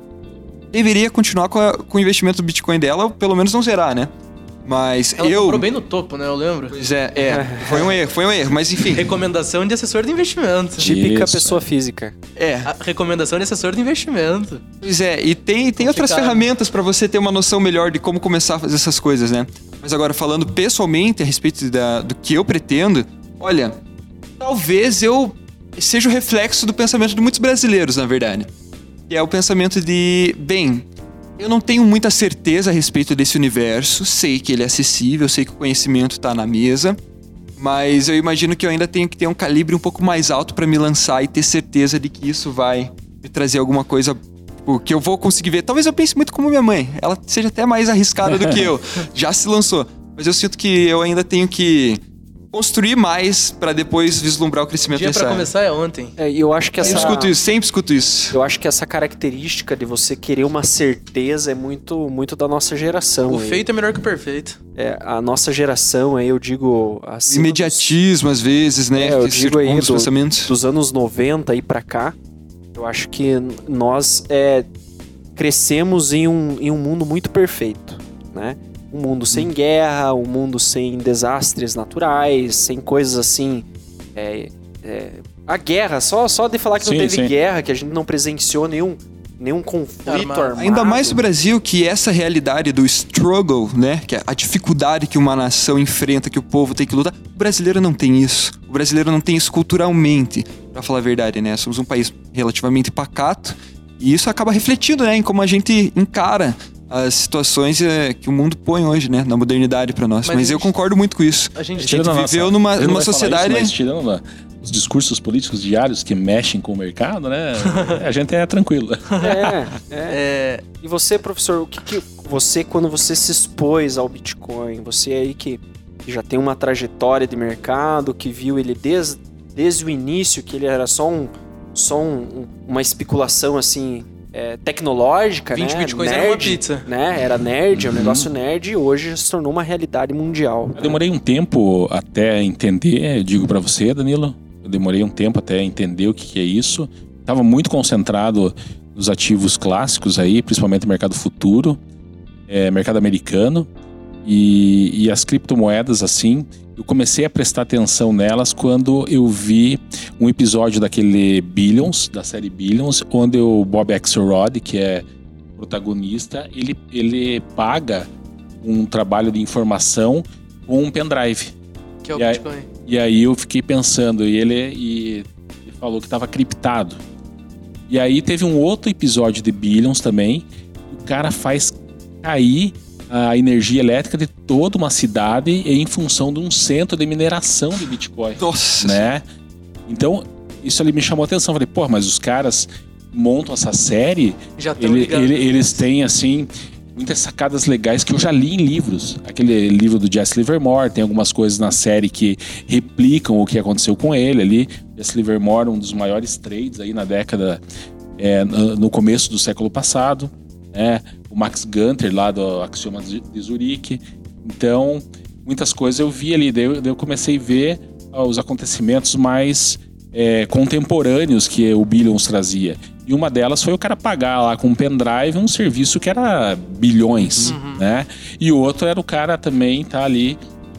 deveria continuar com, a- com o investimento do Bitcoin dela, ou pelo menos não zerar, né? Mas
Ela
eu.
comprou bem no topo, né? Eu lembro.
Pois é, é. Foi um erro, foi um erro. Mas enfim.
Recomendação de assessor de investimento.
Típica
Isso,
pessoa física.
É.
A recomendação de assessor de investimento.
Pois é, e tem, tem outras ferramentas pra você ter uma noção melhor de como começar a fazer essas coisas, né? Mas agora, falando pessoalmente a respeito da, do que eu pretendo, olha, talvez eu seja o reflexo do pensamento de muitos brasileiros, na verdade. Que é o pensamento de, bem, eu não tenho muita certeza a respeito desse universo, sei que ele é acessível, sei que o conhecimento tá na mesa, mas eu imagino que eu ainda tenho que ter um calibre um pouco mais alto pra me lançar e ter certeza de que isso vai me trazer alguma coisa tipo, que eu vou conseguir ver. Talvez eu pense muito como minha mãe, ela seja até mais arriscada do que eu, já se lançou. Mas eu sinto que eu ainda tenho que construir mais pra depois vislumbrar o crescimento
dia
nessa
pra
área.
começar é ontem.
É, eu acho que
Eu
essa.
escuto isso, sempre escuto isso.
Eu acho que essa característica de você querer uma certeza é muito, muito da nossa geração.
O
aí.
feito é melhor que o perfeito.
É, a nossa geração, aí eu digo. Acima
imediatismo, às vezes, né?
É, eu
que
digo aí do-
pensamentos.
dos anos 90 e pra cá, eu acho que nós é, crescemos em um, em um mundo muito perfeito, né? Um mundo sem guerra, um mundo sem desastres naturais, sem coisas assim. é, é, a guerra, só, só de falar que não
Sim,
teve
sim.
guerra, que a gente não presenciou nenhum, nenhum conflito
Armado.
armado.
Ainda mais no Brasil, que essa realidade do struggle, né? Que é a dificuldade que uma nação enfrenta, que o povo tem que lutar. O brasileiro não tem isso. O brasileiro não tem isso culturalmente, pra falar a verdade, né? Somos um país relativamente pacato. E isso acaba refletindo, né, em como a gente encara as situações é, que o mundo põe hoje, né? Na modernidade pra nós.
Mas
Mas,
a
eu
gente-
concordo muito com isso.
A gente
A gente viveu numa,
não
numa
falar
sociedade.
Isso, mas tirando lá os discursos políticos diários que mexem com o mercado, né? A gente é tranquilo.
É, é.
É,
E você, professor, o que, que você, quando você se expôs ao Bitcoin, você aí que, que já tem uma trajetória de mercado, que viu ele desde, desde o início, que ele era só, um, só um- uma especulação assim é, tecnológica,
20
né?
bitcoins
nerd,
era uma pizza.
Né? Era nerd, é um
Uhum.
negócio nerd, e hoje se tornou uma realidade mundial.
Eu demorei um tempo até entender, eu digo pra você, Danilo. Eu demorei um tempo até entender o que, que é isso. Tava muito concentrado nos ativos clássicos aí, principalmente no mercado futuro, é, mercado americano. E, e as criptomoedas, assim, eu comecei a prestar atenção nelas quando eu vi um episódio daquele Billions, da série Billions, onde o Bob Axelrod, que é protagonista, ele, ele paga um trabalho de informação com um pendrive.
que é o
E aí-
Bitcoin.
E aí eu fiquei pensando, e ele, e ele falou que estava criptado. E aí teve um outro episódio de Billions também. O cara faz cair a energia elétrica de toda uma cidade em função de um centro de mineração de Bitcoin,
Nossa.
né? Então, isso ali me chamou a atenção. Falei, pô, mas os caras montam essa série ele- ele- eles têm, assim, muitas sacadas legais que eu já li em livros. Aquele livro do Jesse Livermore, tem algumas coisas na série que replicam o que aconteceu com ele ali. Jesse Livermore, um dos maiores trades aí na década, é, no no começo do século passado. né? O Max Gunter, lá do Axioma de Zurique. Então, muitas coisas eu vi ali. Daí eu, daí eu comecei a ver ah, os acontecimentos mais é, contemporâneos que o Billions trazia. E uma delas foi o cara pagar lá com um pendrive um serviço que era bilhões,
Uhum.
né? E o outro era o cara também tá ali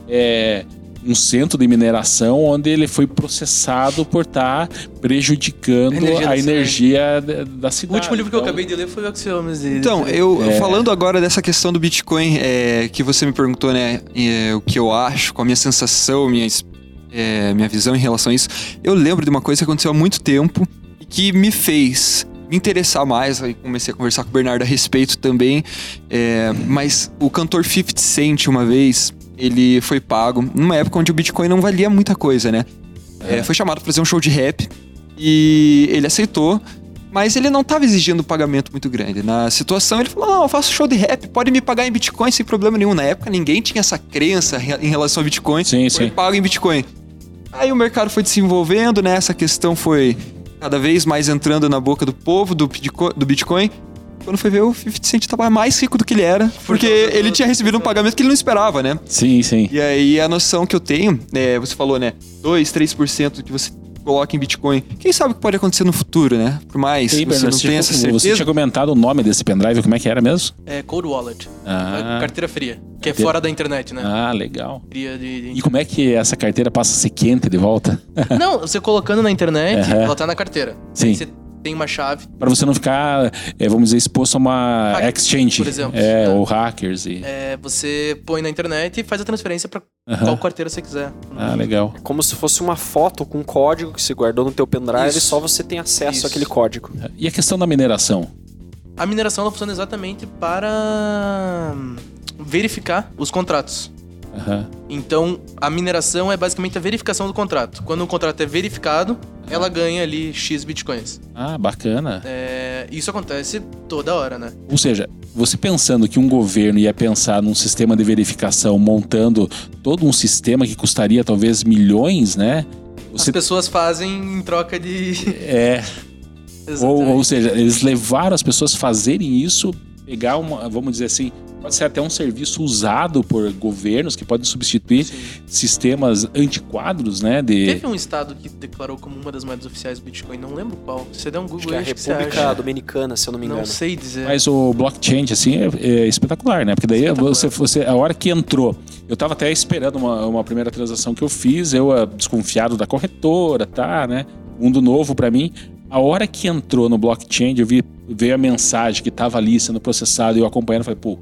é, um centro de mineração onde ele foi processado por estar prejudicando
Energia da
a energia da, da
O
cidade.
último livro que eu
Então,
acabei de ler foi o Axiomas. de-
Então, eu
É.
falando agora dessa questão do Bitcoin, é, que você me perguntou, né, é, o que eu acho, qual a minha sensação, minha, é, minha visão em relação a isso, eu lembro de uma coisa que aconteceu há muito tempo e que me fez me interessar mais, aí comecei a conversar com o Bernardo a respeito também, é, mas o cantor 50 Cent, uma vez, ele foi pago numa época onde o Bitcoin não valia muita coisa, né? É, foi chamado para fazer um show de rap e ele aceitou, mas ele não estava exigindo um pagamento muito grande. Na situação, ele falou: Não, eu faço show de rap, pode me pagar em Bitcoin sem problema nenhum. Na época, ninguém tinha essa crença re- em relação a Bitcoin.
Sim,
foi
sim.
pago em Bitcoin. Aí o mercado foi desenvolvendo, né? Essa questão foi cada vez mais entrando na boca do povo do Bitcoin. Quando foi ver, o 50 Cent tava mais rico do que ele era, porque ele tinha recebido um pagamento que ele não esperava, né?
Sim, sim.
E aí a noção que eu tenho, é, você falou, né? 2, 3% que você coloca em Bitcoin. Quem sabe o que pode acontecer no futuro, né? Por mais
Ei,
que você não
você,
tenha
tinha-
essa
você
certeza.
tinha comentado o nome desse pendrive, como é que era mesmo?
É Cold Wallet.
Ah,
Carteira fria. Que é
Carteira-
fora da internet, né?
ah, legal.
Fria de, de-
E como é que essa carteira passa a ser quente de volta?
Não, você colocando na internet, ela tá na carteira.
Sim.
Você tem uma chave.
Para você não ficar, é, vamos dizer, exposto a uma exchange.
por exemplo.
É,
É.
ou hackers. E...
é, você põe na internet e faz a transferência pra
Aham.
qual carteira você quiser.
Ah, legal.
É como se fosse uma foto com um código que você guardou no teu pendrive e só você tem acesso
Isso.
àquele código.
E a questão da mineração?
A mineração ela funciona exatamente para verificar os contratos.
Aham.
Então, a mineração é basicamente a verificação do contrato. Quando um contrato é verificado, ela ganha ali X bitcoins.
Ah, bacana.
É, isso acontece toda hora, né?
Ou seja, você pensando que um governo ia pensar num sistema de verificação, montando todo um sistema que custaria talvez milhões, né?
As
Você
pessoas fazem em troca de.
é, ou, ou seja, eles levaram as pessoas a fazerem isso, pegar uma, vamos dizer assim, pode ser até um serviço usado por governos que podem substituir
Sim.
sistemas antiquados, né? De
Teve um estado que declarou como uma das moedas oficiais do Bitcoin, não lembro qual. Você der um
Acho
Google
que é a
aí, acho que você
República
acha.
Dominicana, se eu não me engano.
Não sei dizer.
Mas o blockchain, assim, é, é espetacular, né? Porque daí você, você, a hora que entrou, eu tava até esperando uma, uma primeira transação que eu fiz, eu ah, desconfiado da corretora, tá, né? Mundo novo pra mim. A hora que entrou no blockchain, eu vi, veio a mensagem que tava ali sendo processado e eu acompanhando, falei, pô.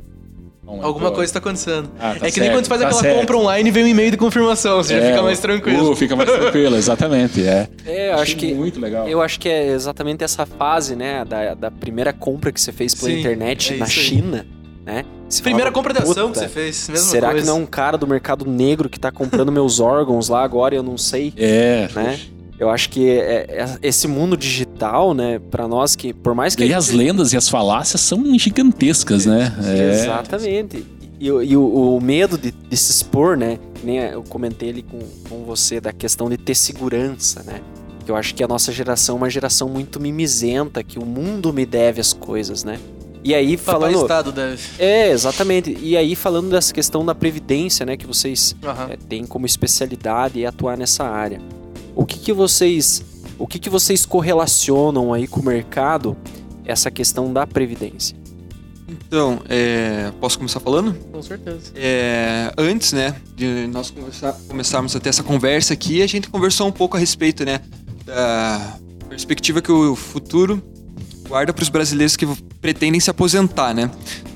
Não
Alguma
entrou.
coisa tá acontecendo.
Ah, tá
é que nem
certo,
quando você faz
tá
aquela
certo.
compra online e vem um e-mail de confirmação, você já
É,
fica mais tranquilo.
uh, fica mais tranquilo, exatamente, é.
É, eu acho que
Muito legal.
Eu acho que é exatamente essa fase, né, da, da primeira compra que você fez pela
Sim,
internet
é
na
aí.
China, né? Você
Primeira compra de ação que
"Puta,
você fez, mesma
Será
coisa.
que não é um cara do mercado negro que tá comprando meus órgãos lá agora e eu não sei?
É,
Né? Eu acho que é- é- esse mundo digital, né, pra nós que, por mais que.
E
a
as
gente-
lendas e as falácias são gigantescas, né? É.
Exatamente. E, o- e o, o medo de, de se expor, né? Nem eu comentei ali com, com você da questão de ter segurança, né? Que eu acho que a nossa geração é uma geração muito mimizenta, que o mundo me deve as coisas, né? E aí,
Papai
falando.
Estado deve.
É, exatamente. E aí, falando dessa questão da previdência, né? Que vocês
Aham.
é, têm como especialidade e atuar nessa área. O que, que vocês. O que, que vocês correlacionam aí com o mercado essa questão da previdência?
Então, é, posso começar falando?
Com certeza.
É, antes, né, de nós começarmos a ter essa conversa aqui, a gente conversou um pouco a respeito, né, da perspectiva que o futuro guarda para os brasileiros que pretendem se aposentar, né?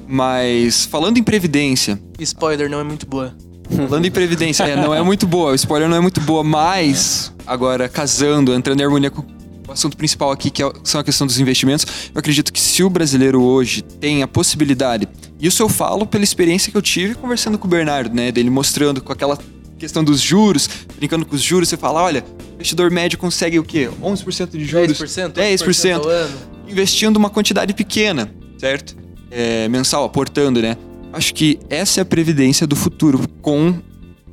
Mas falando em previdência,
Spoiler não é muito boa.
Falando em previdência, é, não é muito boa, o spoiler não é muito boa, mas agora casando, entrando em harmonia com o assunto principal aqui, que é- são a questão dos investimentos, eu acredito que se o brasileiro hoje tem a possibilidade, isso eu falo pela experiência que eu tive conversando com o Bernardo, né, dele mostrando com aquela questão dos juros, brincando com os juros, você fala, olha, o investidor médio consegue o quê? 11% de juros.
10%?
10%.
ao ano.
investindo uma quantidade pequena, certo? É, mensal, aportando, né? Acho que essa é a previdência do futuro, com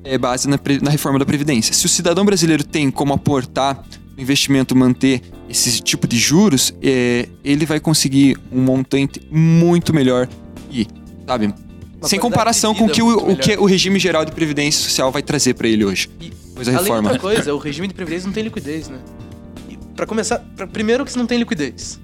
é, base na, na reforma da Previdência. Se o cidadão brasileiro tem como aportar o investimento, manter esse tipo de juros, é, ele vai conseguir um montante muito melhor e, sabe?
Uma
sem comparação com que o, o que o regime geral de previdência social vai trazer para ele hoje.
E,
Pois a
Além de
reforma.
outra coisa, o regime de previdência não tem liquidez, né? Pra começar, pra- primeiro que você não tem liquidez.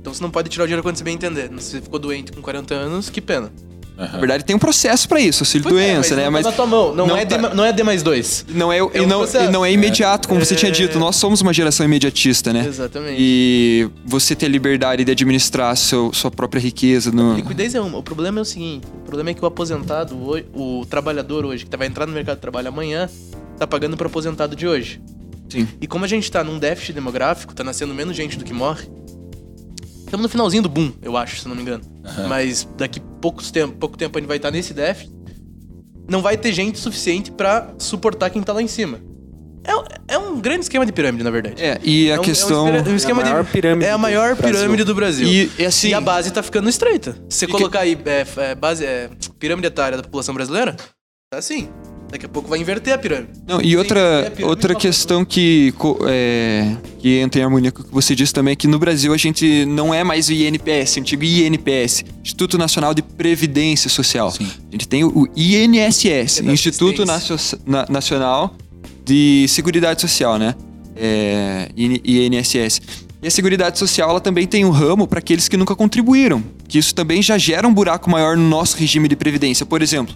Então você não pode tirar o dinheiro quando você bem entender. Se você ficou doente com 40 anos, que pena.
Na verdade, tem um processo para isso, auxílio
Pois é,
doença, né?
não
Mas
tá na tua mão. Não,
não
é,
tá-
D, não é D mais 2.
Não é,
É
e
um
não,
processo.
e não é imediato, como você
É.
tinha dito. Nós somos uma geração imediatista, né?
Exatamente.
E você ter a liberdade de administrar seu, sua própria riqueza no.
Liquidez é uma. O problema é o seguinte: o problema é que o aposentado, hoje, o trabalhador hoje, que vai entrar no mercado de trabalho amanhã, tá pagando pro aposentado de hoje.
Sim.
E como a gente tá num déficit demográfico, tá nascendo menos gente do que morre. Estamos no finalzinho do boom, eu acho, se não me engano. Mas daqui poucos tempo, pouco tempo a gente vai estar nesse déficit. Não vai ter gente suficiente pra suportar quem tá lá em cima. É, é um grande esquema de pirâmide, na verdade.
É, e a
É um-
questão.
É um, esquema
É a maior
de,
pirâmide
É a
do
maior
Brasil.
pirâmide do Brasil.
E, e assim.
E a base tá ficando estreita. Se você
E que-
colocar aí é, é, base, é, pirâmide etária da população brasileira, tá assim. Daqui a pouco vai inverter a pirâmide.
Não, e
Sim, é
outra, outra questão que, é, que entra em harmonia com o que você disse também é que no Brasil a gente não é mais o INPS, antigo INPS, Instituto Nacional de Previdência Social.
Sim.
A gente tem o INSS,
é
Instituto Na- Nacional de Seguridade Social, né? É, IN- INSS. E a Seguridade Social ela também tem um ramo para aqueles que nunca contribuíram, que isso também já gera um buraco maior no nosso regime de previdência. Por exemplo,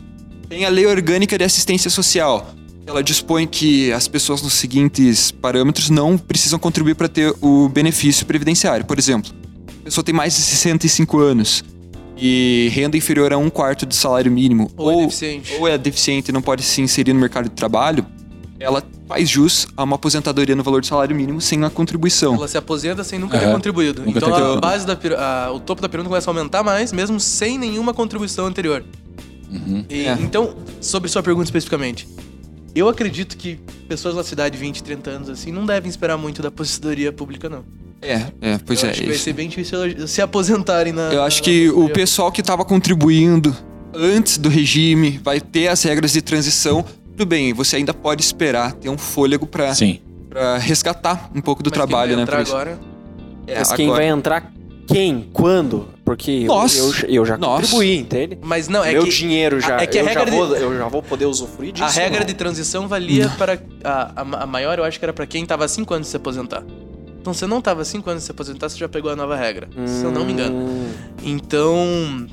tem a Lei Orgânica de Assistência Social. Ela dispõe que as pessoas nos seguintes parâmetros não precisam contribuir para ter o benefício previdenciário. Por exemplo, a pessoa tem mais de 65 anos e renda inferior a um quarto do salário mínimo,
Ou, é deficiente.
ou é deficiente e não pode se inserir no mercado de trabalho, ela faz jus a uma aposentadoria no valor do salário mínimo sem a contribuição.
Ela se aposenta sem nunca ter
Aham.
contribuído.
Nunca
então
ter-
a base da a- o topo da pirâmide começa a aumentar mais, mesmo sem nenhuma contribuição anterior.
Uhum.
E,
É.
Então, sobre sua pergunta especificamente, eu acredito que pessoas na cidade de 20, 30 anos assim não devem esperar muito da aposentadoria pública, não.
É, é, pois
eu
é.
acho que vai ser bem difícil se aposentarem na.
Eu acho
na
que o pessoal que estava contribuindo antes do regime vai ter as regras de transição. Tudo bem, você ainda pode esperar ter um fôlego para resgatar um pouco do
Mas quem
trabalho,
vai
né?
entrar agora.
É,
Mas quem
agora-
vai entrar, quem? Quando? Porque eu-
Nós.
eu, eu já
Nós.
contribuí, entende?
Mas não, é
Meu
que
dinheiro já,
é que a
eu,
regra
já
de-
vou, eu já vou poder usufruir disso.
a regra
não?
de transição valia para. A, a, maior, eu acho que era para quem tava há 5 anos de se aposentar. Então, você não tava há 5 anos de se aposentar, você já pegou a nova regra. Se eu não me engano.
Hum,
Então,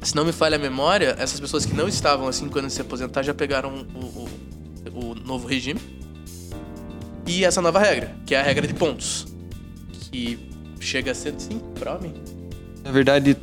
se não me falha a memória, essas pessoas que não estavam há 5 anos de se aposentar já pegaram o, o, o novo regime. E essa nova regra, que é a regra de pontos. Que chega a 105 para homem,
Na verdade,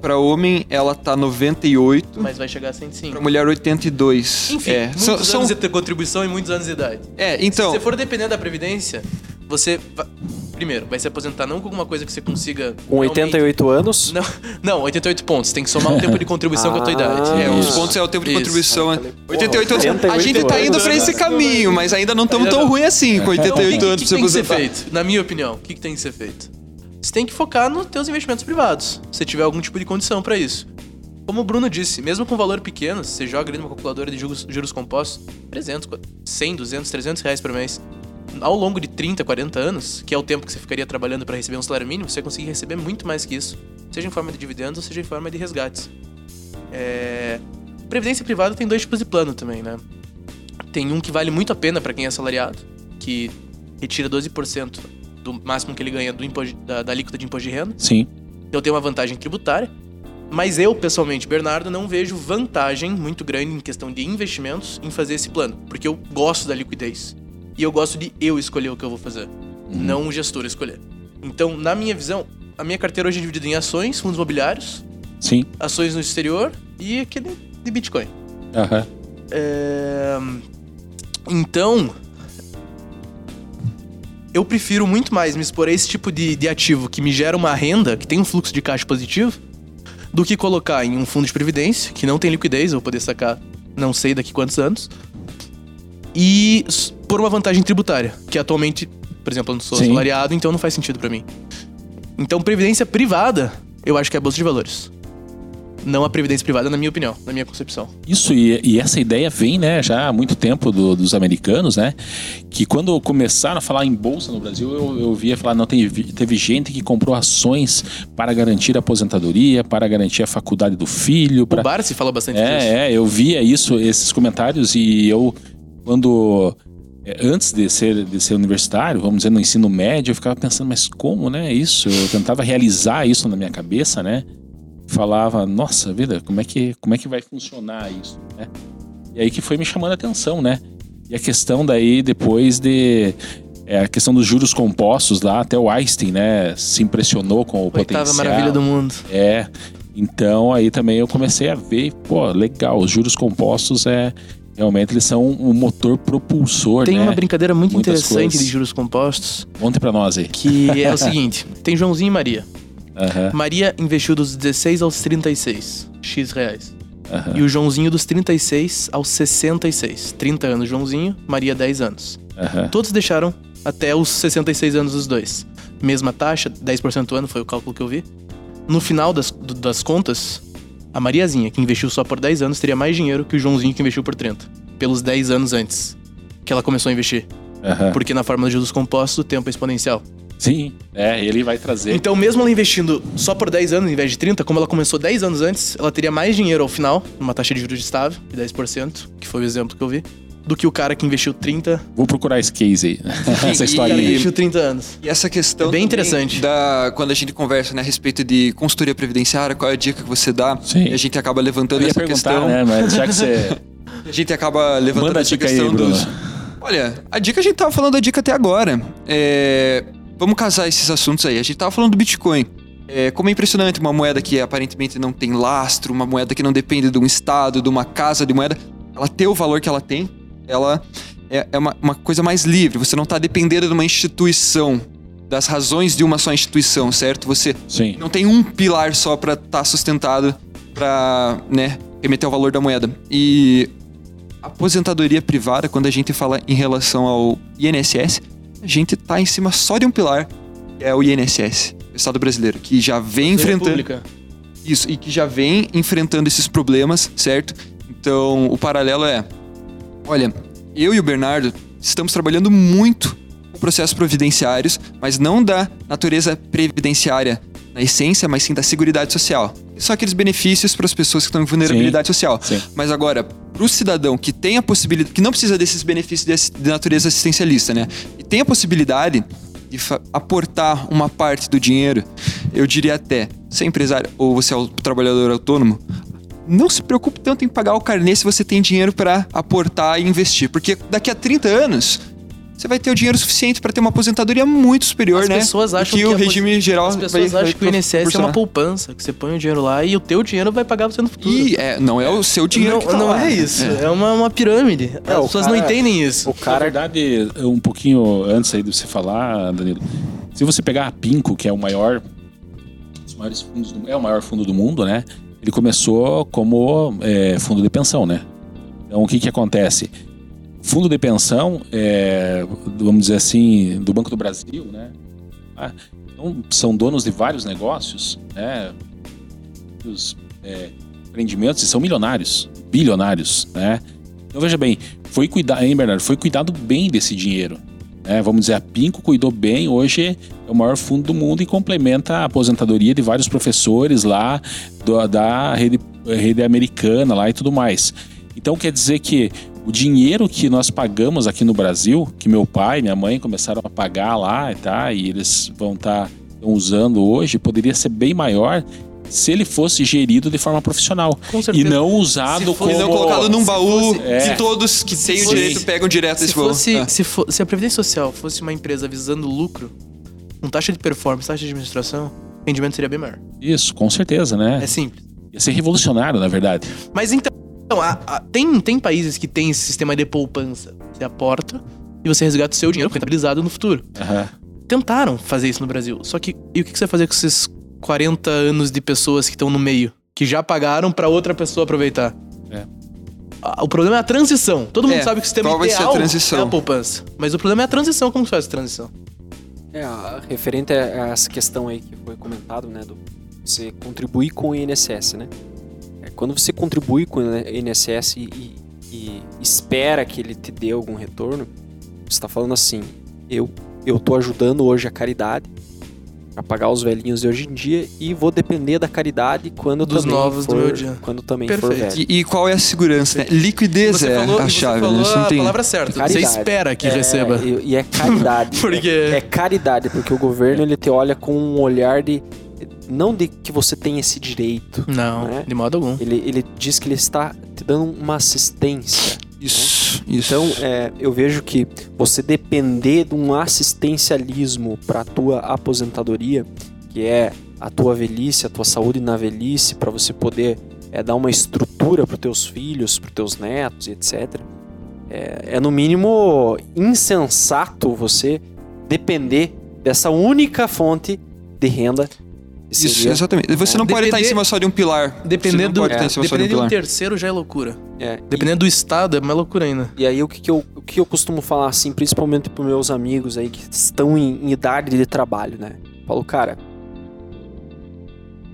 para homem ela tá 98,
mas vai chegar a 105.
para mulher 82.
Enfim,
é.
muitos
São-
anos
são-
de contribuição e muitos anos de idade.
é, então,
Se você for depender da Previdência, você. va- primeiro, vai se aposentar não com alguma coisa que você consiga.
Com
realmente-
88 anos.
Não, não, 88 pontos. Tem que somar o tempo de contribuição com a tua
Ah,
idade.
É, os pontos é o tempo de
Isso.
contribuição. né?
Porra,
88 anos. A
88
gente tá indo pra esse
anos.
caminho, mas ainda não estamos tão ruim assim com
Então,
88
o que,
anos
que
pra
tem
você
que ser
aposentar.
feito? Na minha opinião, o que, que tem que ser feito? Você tem que focar nos teus investimentos privados, se tiver algum tipo de condição pra isso. Como o Bruno disse, mesmo com valor pequeno, você joga ali numa calculadora de juros, juros compostos, 300, 100, 200, 300 reais por mês, ao longo de 30, 40 anos, que é o tempo que você ficaria trabalhando pra receber um salário mínimo, você vai conseguir receber muito mais que isso, seja em forma de dividendos ou seja em forma de resgates. É... Previdência privada tem dois tipos de plano também, né? Tem um que vale muito a pena pra quem é assalariado, que retira 12% do máximo que ele ganha do imposto, da, da alíquota de imposto de renda.
Sim.
Então tem uma vantagem tributária. Mas eu, pessoalmente, Bernardo, não vejo vantagem muito grande em questão de investimentos em fazer esse plano. Porque eu gosto da liquidez. E eu gosto de eu escolher o que eu vou fazer. Não o gestor escolher. Então, na minha visão, a minha carteira hoje é dividida em ações, fundos imobiliários,
Sim.
ações no exterior e aquele de Bitcoin.
Aham.
É, Então, eu prefiro muito mais me expor a esse tipo de, de ativo que me gera uma renda, que tem um fluxo de caixa positivo, do que colocar em um fundo de previdência, que não tem liquidez, eu vou poder sacar não sei daqui quantos anos, e por uma vantagem tributária, que atualmente, por exemplo, eu não sou
Sim.
assalariado, então não faz sentido pra mim. Então, previdência privada, eu acho que é a bolsa de valores. Não a previdência privada, na minha opinião, na minha concepção.
Isso, e, e essa ideia vem, né, já há muito tempo do- dos americanos, né? Que quando começaram a falar em bolsa no Brasil, eu, eu via falar, não, teve, teve gente que comprou ações para garantir a aposentadoria, para garantir a faculdade do filho.
O
Para...
Bar se fala bastante disso.
É, é, eu via isso, esses comentários, e eu, quando. é, Antes de ser, de ser universitário, vamos dizer, no ensino médio, eu ficava pensando, mas como, né? Isso? Eu tentava realizar isso na minha cabeça, né? Falava, nossa vida, como é que, como é que vai funcionar isso, né? E aí que foi me chamando a atenção, né? E a questão daí, depois de. É, a questão dos juros compostos lá, até o Einstein, né? Se impressionou com o
Oitava
potencial.
maravilha do mundo.
É. Então aí também eu comecei a ver, pô, legal, os juros compostos é realmente eles são um motor propulsor,
Tem
né?
uma brincadeira muito
Muitas
interessante
coisas.
de juros compostos,
Conte pra nós aí.
que é o seguinte: tem Joãozinho e Maria.
Aham,
Maria investiu dos 16 aos 36 X reais.
aham,
E o Joãozinho dos 36 aos 66. 30 anos Joãozinho, Maria 10 anos.
aham.
Todos deixaram até os 66 anos os dois. Mesma taxa, 10% ao ano foi o cálculo que eu vi. No final das, das contas, a Mariazinha, que investiu só por 10 anos, teria mais dinheiro que o Joãozinho que investiu por 30. Pelos 10 anos antes que ela começou a investir.
aham.
Porque na fórmula de juros compostos o tempo é exponencial.
Sim, é, ele vai trazer.
Então, mesmo ela investindo só por 10 anos em vez de 30, como ela começou 10 anos antes, ela teria mais dinheiro ao final, numa taxa de juros estável, de 10%, que foi o exemplo que eu vi, do que o cara que investiu 30,
Vou procurar esse case aí. Essa
E-
o
história
cara que
aí.
investiu 30 anos.
E essa questão
É bem interessante.
Da, quando a gente conversa né, a respeito de consultoria previdenciária, qual é a dica que você dá?
Sim.
E a gente acaba
Eu
levantando
ia
essa questão.
né? Mas já que você.
A gente acaba levantando
Manda a
essa
dica aí,
questão
Bruno.
dos. Olha, a dica a gente tava falando da dica até agora. É, Vamos casar esses assuntos aí. A gente tava falando do Bitcoin. É, como é impressionante uma moeda que aparentemente não tem lastro, uma moeda que não depende de um estado, de uma casa de moeda, ela ter o valor que ela tem, ela é, é uma, uma coisa mais livre. Você não tá dependendo de uma instituição, das razões de uma só instituição, certo? Você
Sim.
não tem um pilar só pra estar sustentado pra, né, remeter ao valor da moeda. E aposentadoria privada, quando a gente fala em relação ao INSS, a gente tá em cima só de um pilar, que é o INSS, o Estado brasileiro, que já vem enfrentando
República.
isso e que já vem enfrentando esses problemas, certo? Então, o paralelo é, olha, eu e o Bernardo estamos trabalhando muito processos providenciários, mas não da natureza previdenciária na essência, mas sim da seguridade social. São aqueles benefícios para as pessoas que estão em vulnerabilidade social.
sim.
Mas agora, para o cidadão que tem a possibilidade, que não precisa desses benefícios de, natureza assistencialista, né? E tem a possibilidade de aportar uma parte do dinheiro, eu diria até, você é empresário ou você é o trabalhador autônomo, não se preocupe tanto em pagar o carnê se você tem dinheiro para aportar e investir, porque daqui a 30 anos você vai ter o dinheiro suficiente para ter uma aposentadoria muito superior,
As
né?
pessoas acham
que,
que
o
a
regime geral
As pessoas
vai,
acham que o
vai
INSS é uma poupança, que você põe o dinheiro lá e o teu dinheiro vai pagar você no futuro.
E é, não é o seu dinheiro
não
que tá
não
lá.
é isso, é, uma, uma pirâmide.
É,
As pessoas
cara-
não entendem isso.
O
Na
cara
verdade, um pouquinho antes aí de você falar, Danilo, Se você pegar a Pinco, que é o maior, os maiores fundos do- é o maior fundo do mundo, né? Ele começou como é, fundo de pensão, né? Então o que que acontece? Fundo de pensão, é, vamos dizer assim, do Banco do Brasil, né? Ah, então, são donos de vários negócios, né? Os é, e são milionários, bilionários, né? Então veja bem, foi cuidar, hein, Bernardo? Foi cuidado bem desse dinheiro. Né? Vamos dizer, a Pinco cuidou bem, hoje é o maior fundo do mundo e complementa a aposentadoria de vários professores lá do- da rede, rede americana lá e tudo mais. Então quer dizer que o dinheiro que nós pagamos aqui no Brasil, que meu pai e minha mãe começaram a pagar lá, tá? E eles vão estar usando hoje, poderia ser bem maior se ele fosse gerido de forma profissional
Com
e não usado
Se for-
como
E não colocado num
se
baú
fosse-
é.
que todos que têm o
fosse-
direito pegam direto
Se
desse baú.
fosse,
Ah.
se, fo- se a Previdência Social fosse uma empresa visando lucro, com taxa de performance, taxa de administração, o rendimento seria bem maior.
isso, com certeza, né?
É simples.
Ia ser revolucionário, na verdade.
Mas então, a- a- tem, tem países que tem esse sistema de poupança. Você aporta e você resgata o seu dinheiro rentabilizado no futuro.
Aham.
Tentaram fazer isso no Brasil. Só que, e o que você vai fazer com esses 40 anos de pessoas que estão no meio? Que já pagaram pra outra pessoa aproveitar?
É.
O problema é a transição. Todo mundo
É,
sabe que o sistema
ser a
ideal
transição?
é a poupança. Mas o problema é a transição. Como se faz a transição?
É, a- referente a essa questão aí que foi comentado, né, do você contribuir com o INSS, né? Quando você contribui com o INSS e, e- e espera que ele te dê algum retorno, você está falando assim, eu eu tô ajudando hoje a caridade a pagar os velhinhos de hoje em dia e vou depender da caridade quando
Dos
também
novos do
for,
meu dia.
quando também for
Perfeito.
velho.
E, e qual é a segurança, né? Liquidez
Você
é
falou,
a
você
chave,
falou
né? Não
a
tem...
palavra certa. Você
Caridade.
espera que
É,
receba.
E, e é caridade.
Porque-
é, é caridade, porque o governo ele te olha com um olhar de não de que você tem esse direito.
Não,
né?
de modo algum.
Ele, ele diz que ele está te dando uma assistência.
Isso, isso.
Então, é, eu vejo que você depender de um assistencialismo para a tua aposentadoria, que é a tua velhice, a tua saúde na velhice, para você poder é, dar uma estrutura para teus filhos, para teus netos e etc. É, é no mínimo insensato você depender dessa única fonte de renda. Que
Isso,
seria-
exatamente. Você não pode estar em
Depender-
cima só de um pilar.
Dependendo, é,
de um
dependendo de um terceiro já é loucura.
é, e-
Dependendo do estado, é mais loucura ainda.
E aí o que, que eu, o que eu costumo falar assim, principalmente para meus amigos aí que estão em, em idade de trabalho, né? Falo, cara,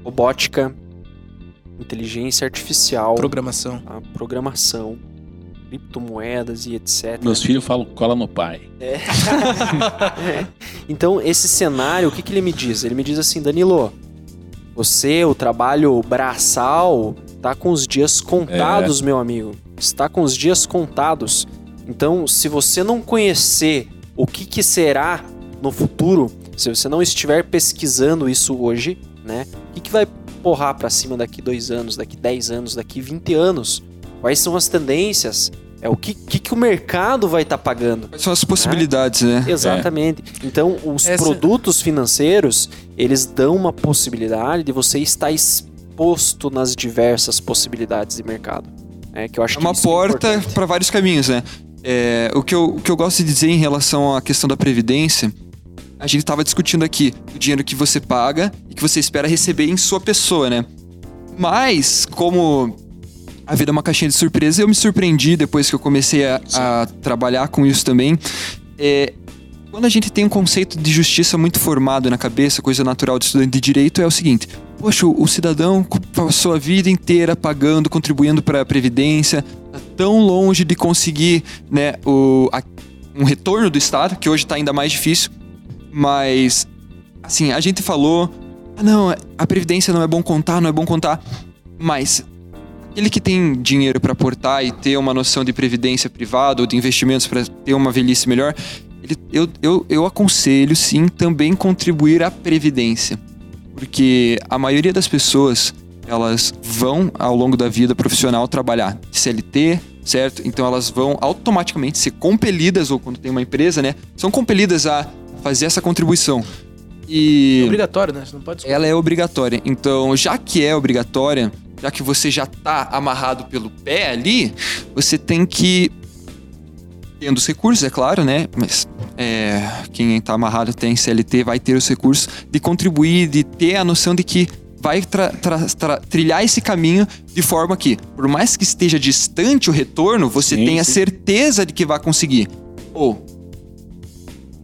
robótica, inteligência artificial,
Programação.
tá? programação, criptomoedas e etc.
Meus filhos falam cola no pai.
É. Então, esse cenário, o que, que ele me diz? Ele me diz assim, Danilo, você, o trabalho braçal, tá com os dias contados, meu amigo. Está com os dias contados. Então, se você não conhecer o que, que será no futuro, se você não estiver pesquisando isso hoje, né? O que, que vai porrar pra cima daqui dois anos, daqui 10 anos, daqui 20 anos? Quais são as tendências? É o que, que, que o mercado vai estar pagando?
Quais são as possibilidades, né?
Exatamente. Então, os
Essa-
produtos financeiros, eles dão uma possibilidade de você estar exposto nas diversas possibilidades de mercado. É, que eu acho
É uma
é
porta
importante.
para vários caminhos, né? É, o, que eu, o que eu gosto de dizer em relação à questão da previdência, a gente estava discutindo aqui o dinheiro que você paga e que você espera receber em sua pessoa, né? Mas, como a vida é uma caixinha de surpresa, eu me surpreendi depois que eu comecei a, a trabalhar com isso também. É, quando a gente tem um conceito de justiça muito formado na cabeça, coisa natural de estudante de direito, é o seguinte: poxa, o, cidadão passou a vida inteira pagando, contribuindo para a previdência, tá tão longe de conseguir, né, o, a- um retorno do Estado, que hoje está ainda mais difícil. Mas, assim, a gente falou, ah, não, a previdência não é bom contar, não é bom contar, mas aquele que tem dinheiro para aportar e ter uma noção de previdência privada ou de investimentos para ter uma velhice melhor, ele- eu, eu, eu aconselho sim também contribuir à previdência. Porque a maioria das pessoas, elas vão ao longo da vida profissional trabalhar CLT, certo? Então elas vão automaticamente ser compelidas, ou quando tem uma empresa, né? São compelidas a fazer essa contribuição. E
É obrigatório, né? Você não pode
ela é obrigatória. Então, já que é obrigatória, já que você já tá amarrado pelo pé ali, você tem que tendo os recursos, é claro, né? Mas é, quem está amarrado tem CLT vai ter os recursos de contribuir, de ter a noção de que vai tra- tra- tra- trilhar esse caminho de forma que, por mais que esteja distante o retorno, você
Sim,
tenha
sim.
certeza de que vai conseguir. Ou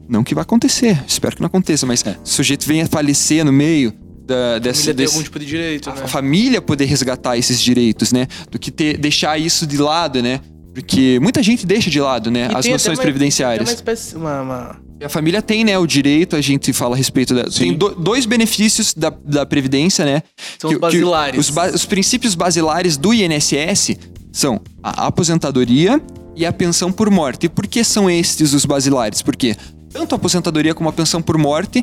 não que vai acontecer, espero que não aconteça, mas
É.
o sujeito venha falecer no meio da, dessa, desse,
algum tipo de direito, né?
a família poder resgatar esses direitos, né? Do que ter, deixar isso de lado, né? Porque muita gente deixa de lado, né?
E
As noções
uma-
previdenciárias.
Tem uma espécie, uma, uma-
A família tem, né, o direito, a gente fala a respeito da.
Sim.
Tem do- dois benefícios da, da Previdência, né?
São os basilares.
os, ba- os princípios basilares do INSS são a aposentadoria e a pensão por morte. E por que são estes os basilares? Porque tanto a aposentadoria como a pensão por morte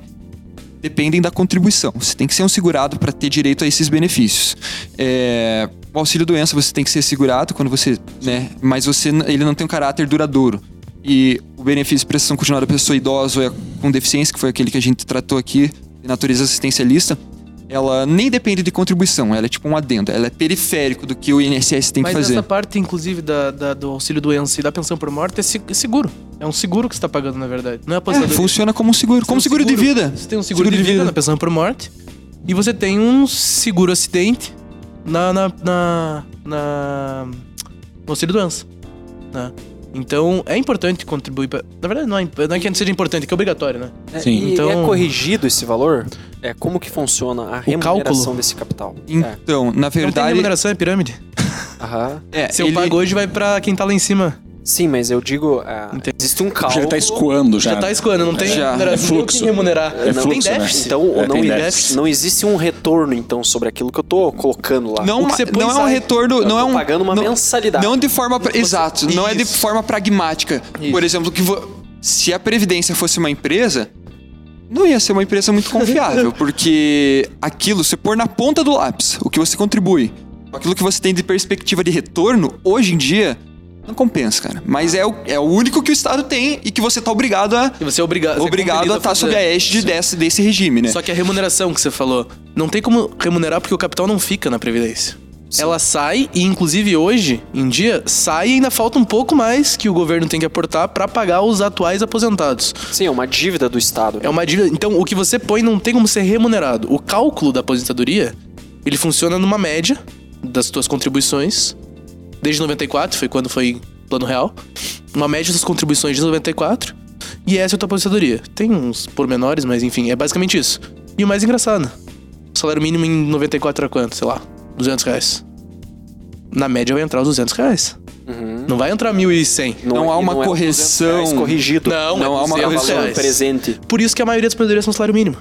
dependem da contribuição. Você tem que ser um segurado para ter direito a esses benefícios. É, o auxílio doença você tem que ser segurado quando você, né? Mas você ele não tem um caráter duradouro. E o benefício de prestação continuada da pessoa idosa ou é com deficiência, que foi aquele que a gente tratou aqui, de natureza assistencialista, ela nem depende de contribuição, ela é tipo um adendo, ela é periférico do que o INSS tem
Mas
que fazer.
essa parte, inclusive, da, da- do auxílio doença e da pensão por morte é é seguro. É um seguro que você tá pagando, na verdade. Não é
É,
aposentadoria.
funciona como um seguro,
Você
como
um
seguro, de vida.
Você tem um seguro, de, vida, na pensão por morte. E você tem um seguro acidente na, na, na, na no auxílio doença. Né? Então, é importante contribuir pra... Na verdade, não é, não é que não seja importante, é que é obrigatório, né?
É,
Sim.
E
Então-
é corrigido esse valor? É como que funciona a remuneração desse capital? É.
Então, na
Não tem
verdade.
remuneração, é pirâmide.
Aham.
É,
Se eu
ele-
pago hoje, vai pra quem tá lá em cima.
Sim, mas eu digo, é,
Entendi.
existe um cálculo.
Já tá escoando já.
Já tá escoando, não tem
Já.
É
não tem
fluxo.
remunerar.
É
não
fluxo,
tem
né?
déficit.
Então,
É,
não,
tem
existe,
déficit.
não existe um retorno, então, sobre aquilo que eu tô colocando lá.
Não,
põe
não é um retorno,
Eu
não é um
pagando uma
não,
mensalidade.
Não de forma, pra- exato, não é de
Isso.
forma pragmática.
Isso.
Por exemplo, que vo- se a previdência fosse uma empresa, não ia ser uma empresa muito confiável, porque aquilo você pôr na ponta do lápis, o que você contribui, aquilo que você tem de perspectiva de retorno, hoje em dia não compensa, cara. Mas é o, é o único que o Estado tem e que você tá obrigado a
E você é obrigado, você é
obrigado a estar
fazer.
sob a égide desse, desse regime, né?
Só que a remuneração que você falou, não tem como remunerar porque o capital não fica na Previdência. Ela sai e, inclusive, hoje em dia, sai e ainda falta um pouco mais que o governo tem que aportar pra pagar os atuais aposentados.
Sim, é uma dívida do Estado.
É uma dívida. Então, o que você põe não tem como ser remunerado. O cálculo da aposentadoria, ele funciona numa média das tuas contribuições. Desde 94, foi quando foi plano real. Uma média das contribuições de 94. E essa é a tua aposentadoria. Tem uns pormenores, mas enfim, é basicamente isso. E o mais engraçado, o salário mínimo em 94 era quanto? Sei lá, 200 reais. Na média vai entrar os 200 reais.
Uhum.
Não vai entrar 1.100.
Não há
e
uma
é 200
correção.
reais corrigido.
Não,
Não
é
há uma
200
correção
reais.
presente.
Por isso que a maioria das aposentadorias são salário mínimo.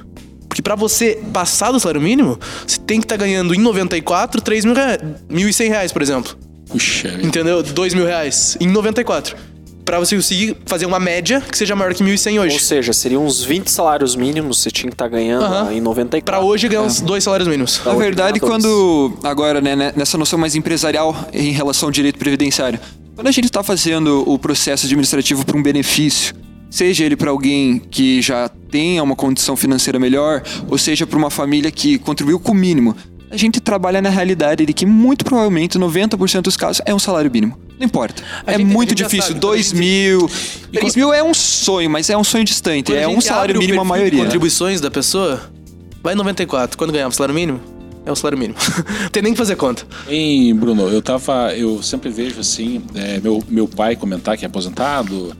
Porque pra você passar do salário mínimo, você tem que estar ganhando em 94, 3 mil reais. 1.100 reais, por exemplo.
Puxa.
Entendeu? 2 mil reais em 94. Pra você conseguir fazer uma média que seja maior que 1.100
Ou
hoje.
seja, seriam uns 20 salários mínimos você tinha que estar ganhando
Aham.
em 94.
Pra hoje ganhar uns dois salários mínimos.
Na verdade,
dois.
quando. Agora, né, né, nessa noção mais empresarial em relação ao direito previdenciário. Quando a gente está fazendo o processo administrativo para um benefício, seja ele para alguém que já tenha uma condição financeira melhor, ou seja para uma família que contribuiu com o mínimo, a gente trabalha na realidade de que muito provavelmente 90% dos casos é um salário mínimo. Não importa.
A
é
gente-
muito difícil.
sabe, quando a
2
gente-
mil.
E
3 mil é um sonho, mas é um sonho distante. É um salário mínimo a maioria.
contribuições da pessoa, vai em 94. Quando ganhava o salário mínimo, é o salário mínimo. tem nem que fazer conta.
Hein, Bruno, eu tava. Eu sempre vejo assim, é, meu, meu pai comentar que é aposentado,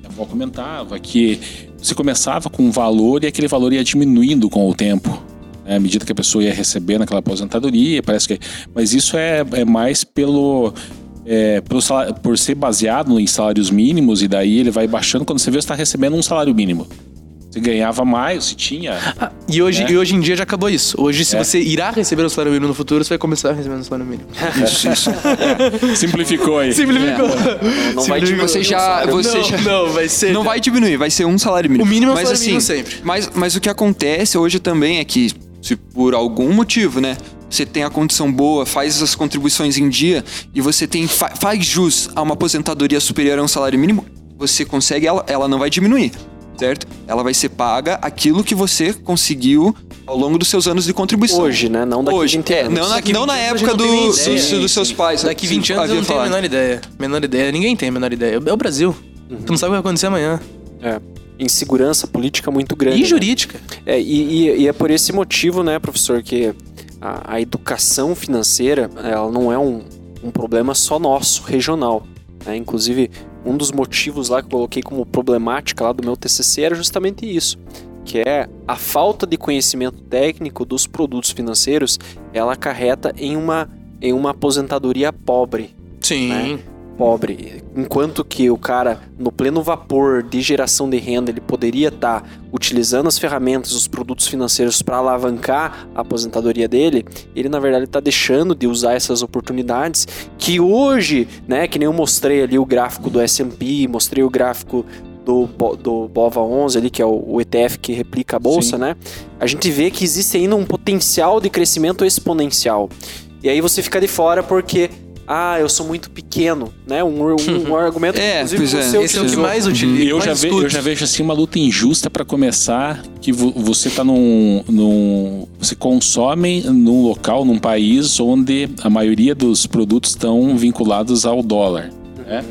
minha avó comentava que você começava com um valor e aquele valor ia diminuindo com o tempo. Né, à medida que a pessoa ia recebendo aquela aposentadoria, parece que. Mas isso é, é mais pelo. é, pelo salário- por ser baseado em salários mínimos, e daí ele vai baixando quando você vê você está recebendo um salário mínimo. Você ganhava mais, se tinha.
Ah, e, hoje,
É.
e hoje em dia já acabou isso. Hoje, se
É.
você irá receber o salário mínimo no futuro, você vai começar recebendo o salário mínimo.
Isso, isso.
Simplificou aí.
Simplificou.
Não vai diminuir
Você já- você
não,
já-
não, vai ser.
Não vai diminuir, vai ser um salário mínimo.
O mínimo é o
mas,
salário mínimo
assim,
sempre.
Mas, mas o que acontece hoje também é que, se por algum motivo, né, você tem a condição boa, faz as contribuições em dia e você tem fa- faz jus a uma aposentadoria superior a um salário mínimo, você consegue ela, ela não vai diminuir, certo? Ela vai ser paga aquilo que você conseguiu ao longo dos seus anos de contribuição.
Hoje, né? Não daqui
Hoje,
20
é,
anos.
não na,
Daqui
não
20
na época
tem nem
do-
ideia.
dos, seus pais.
Daqui
que
20 anos eu não tenho a menor ideia. Menor ideia. Ninguém tem a menor ideia. É o Brasil. Tu não sabe o que vai acontecer amanhã.
É. insegurança política muito grande.
E
né?
jurídica.
É, e, e- e é por esse motivo, né, professor, que a, a educação financeira ela não é um, um problema só nosso, regional. né? Inclusive, um dos motivos lá que eu coloquei como problemática lá do meu TCC era justamente isso, que é a falta de conhecimento técnico dos produtos financeiros, ela acarreta em uma, em uma aposentadoria pobre
Sim.
Né? Pobre. Enquanto que o cara, no pleno vapor de geração de renda, ele poderia estar utilizando as ferramentas, os produtos financeiros para alavancar a aposentadoria dele, ele na verdade está deixando de usar essas oportunidades que hoje, né, que nem eu mostrei ali o gráfico do S&P, mostrei o gráfico do, do BOVA 11 ali, que é o, o ETF que replica a bolsa,
Sim.
né? A gente vê que existe ainda um potencial de crescimento exponencial. E aí você fica de fora porque ah, eu sou muito pequeno, né? Um, um, um argumento
É,
inclusive,
pois é.
você
Esse é o que mais utiliza.
Eu já,
mais
ve- eu já vejo assim uma luta injusta para começar, que vo- você tá num, num. Você consome num local, num país onde a maioria dos produtos estão vinculados ao dólar. né?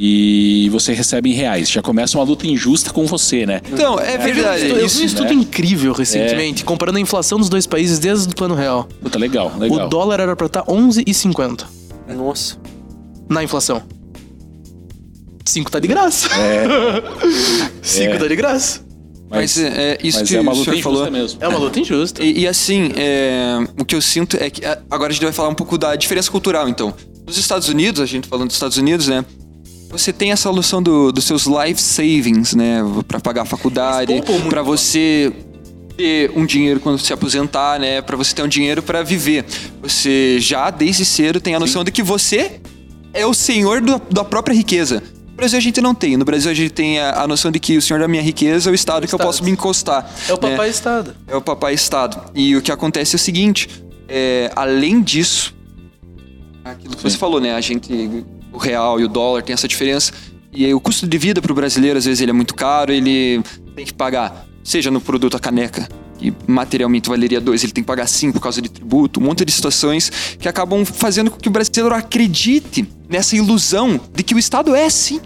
E você recebe em reais. Já começa uma luta injusta com você, né?
Então, é verdade.
Eu vi um
Isso,
estudo
né?
incrível recentemente, comparando a inflação dos dois países desde o plano real.
Puta, legal, legal.
O dólar era pra estar 11,50
Nossa.
na inflação. 5 tá de graça.
É,
5
É.
tá de graça.
mas,
mas,
é, é isso
mas
que
é uma
o
luta
senhor
injusta
falou.
mesmo.
É uma luta injusta.
E, e assim, é, o que eu sinto é que. a- Agora a gente vai falar um pouco da diferença cultural, então. Nos Estados Unidos, a gente falando dos Estados Unidos, né? Você tem essa noção do- dos seus life savings, né? Pra pagar a faculdade, pra você ter um dinheiro quando se aposentar, né? Pra você ter um dinheiro pra viver. Você já, desde cedo, tem a noção de que você é o senhor do- da própria riqueza. No Brasil a gente não tem. No Brasil a gente tem a, a noção de que o senhor da minha riqueza é o Estado que eu
Estado.
posso me encostar.
É o
né?
papai Estado.
É o papai Estado. E o que acontece é o seguinte: é, além disso, aquilo que você falou, né? A gente, o real e o dólar tem essa diferença. E aí, o custo de vida para o brasileiro, às vezes, ele é muito caro, ele tem que pagar, seja no produto a caneca, que materialmente valeria dois, ele tem que pagar cinco por causa de tributo, um monte de situações que acabam fazendo com que o brasileiro acredite nessa ilusão de que o Estado é sim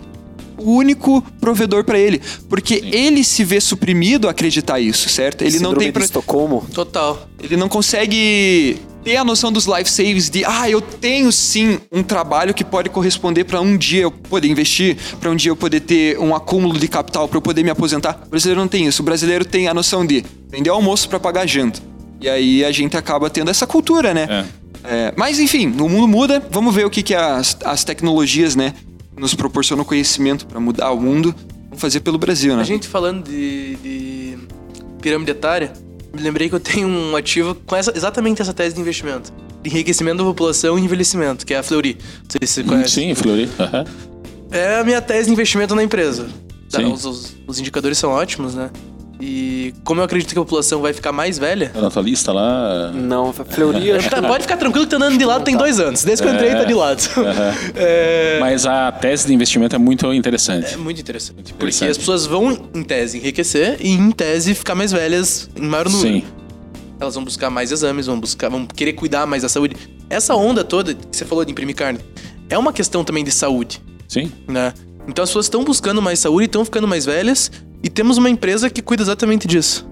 o único provedor para ele, porque ele se vê suprimido a acreditar isso, certo? Ele não
Síndrome
tem
de
pra...
Estocolmo.
Total.
ele não consegue ter a noção dos life saves de ah, eu tenho sim um trabalho que pode corresponder para um dia eu poder investir, para um dia eu poder ter um acúmulo de capital para eu poder me aposentar. O brasileiro não tem isso. O brasileiro tem a noção de vender almoço para pagar janta. E aí a gente acaba tendo essa cultura, né?
É.
É, mas enfim, o mundo muda. Vamos ver o que, que as, as tecnologias, né, nos proporcionam conhecimento para mudar o mundo. Vamos fazer pelo Brasil, né?
A gente falando de, de pirâmide etária, lembrei que eu tenho um ativo com essa- exatamente essa tese de investimento. Enriquecimento da população e envelhecimento, que é a Fleury. Não sei se você conhece.
Sim, Flori. Aham.
É a minha tese de investimento na empresa. Tá,
Sim.
os, os- os indicadores são ótimos, né? E como eu acredito que a população vai ficar mais velha,
Tá na tua lista lá.
Não, a Fleury
tá, pode ficar tranquilo que tá andando de lado tem dois anos. Desde que eu entrei, tá de lado.
Aham.
É,
Mas a tese de investimento é muito interessante.
é muito interessante. Porque
interessante.
as pessoas vão, em tese, enriquecer e, em tese, ficar mais velhas em maior número.
Sim.
Elas vão buscar mais exames, vão buscar, vão querer cuidar mais da saúde. Essa onda toda que você falou de imprimir carne é uma questão também de saúde,
Sim.
né? Então as pessoas estão buscando mais saúde, estão ficando mais velhas e temos uma empresa que cuida exatamente disso.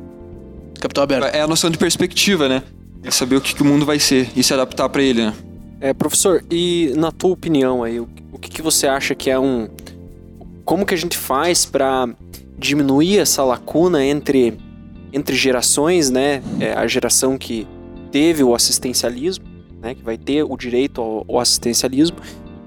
Capital aberto.
É a noção de perspectiva, né? É saber o que, que o mundo vai ser e se adaptar para ele, né?
É, professor, e na tua opinião aí, o, o que, que você acha que é um. Como que a gente faz para diminuir essa lacuna entre, entre gerações, né? É, a geração que teve o assistencialismo, né? Que vai ter o direito ao, ao assistencialismo,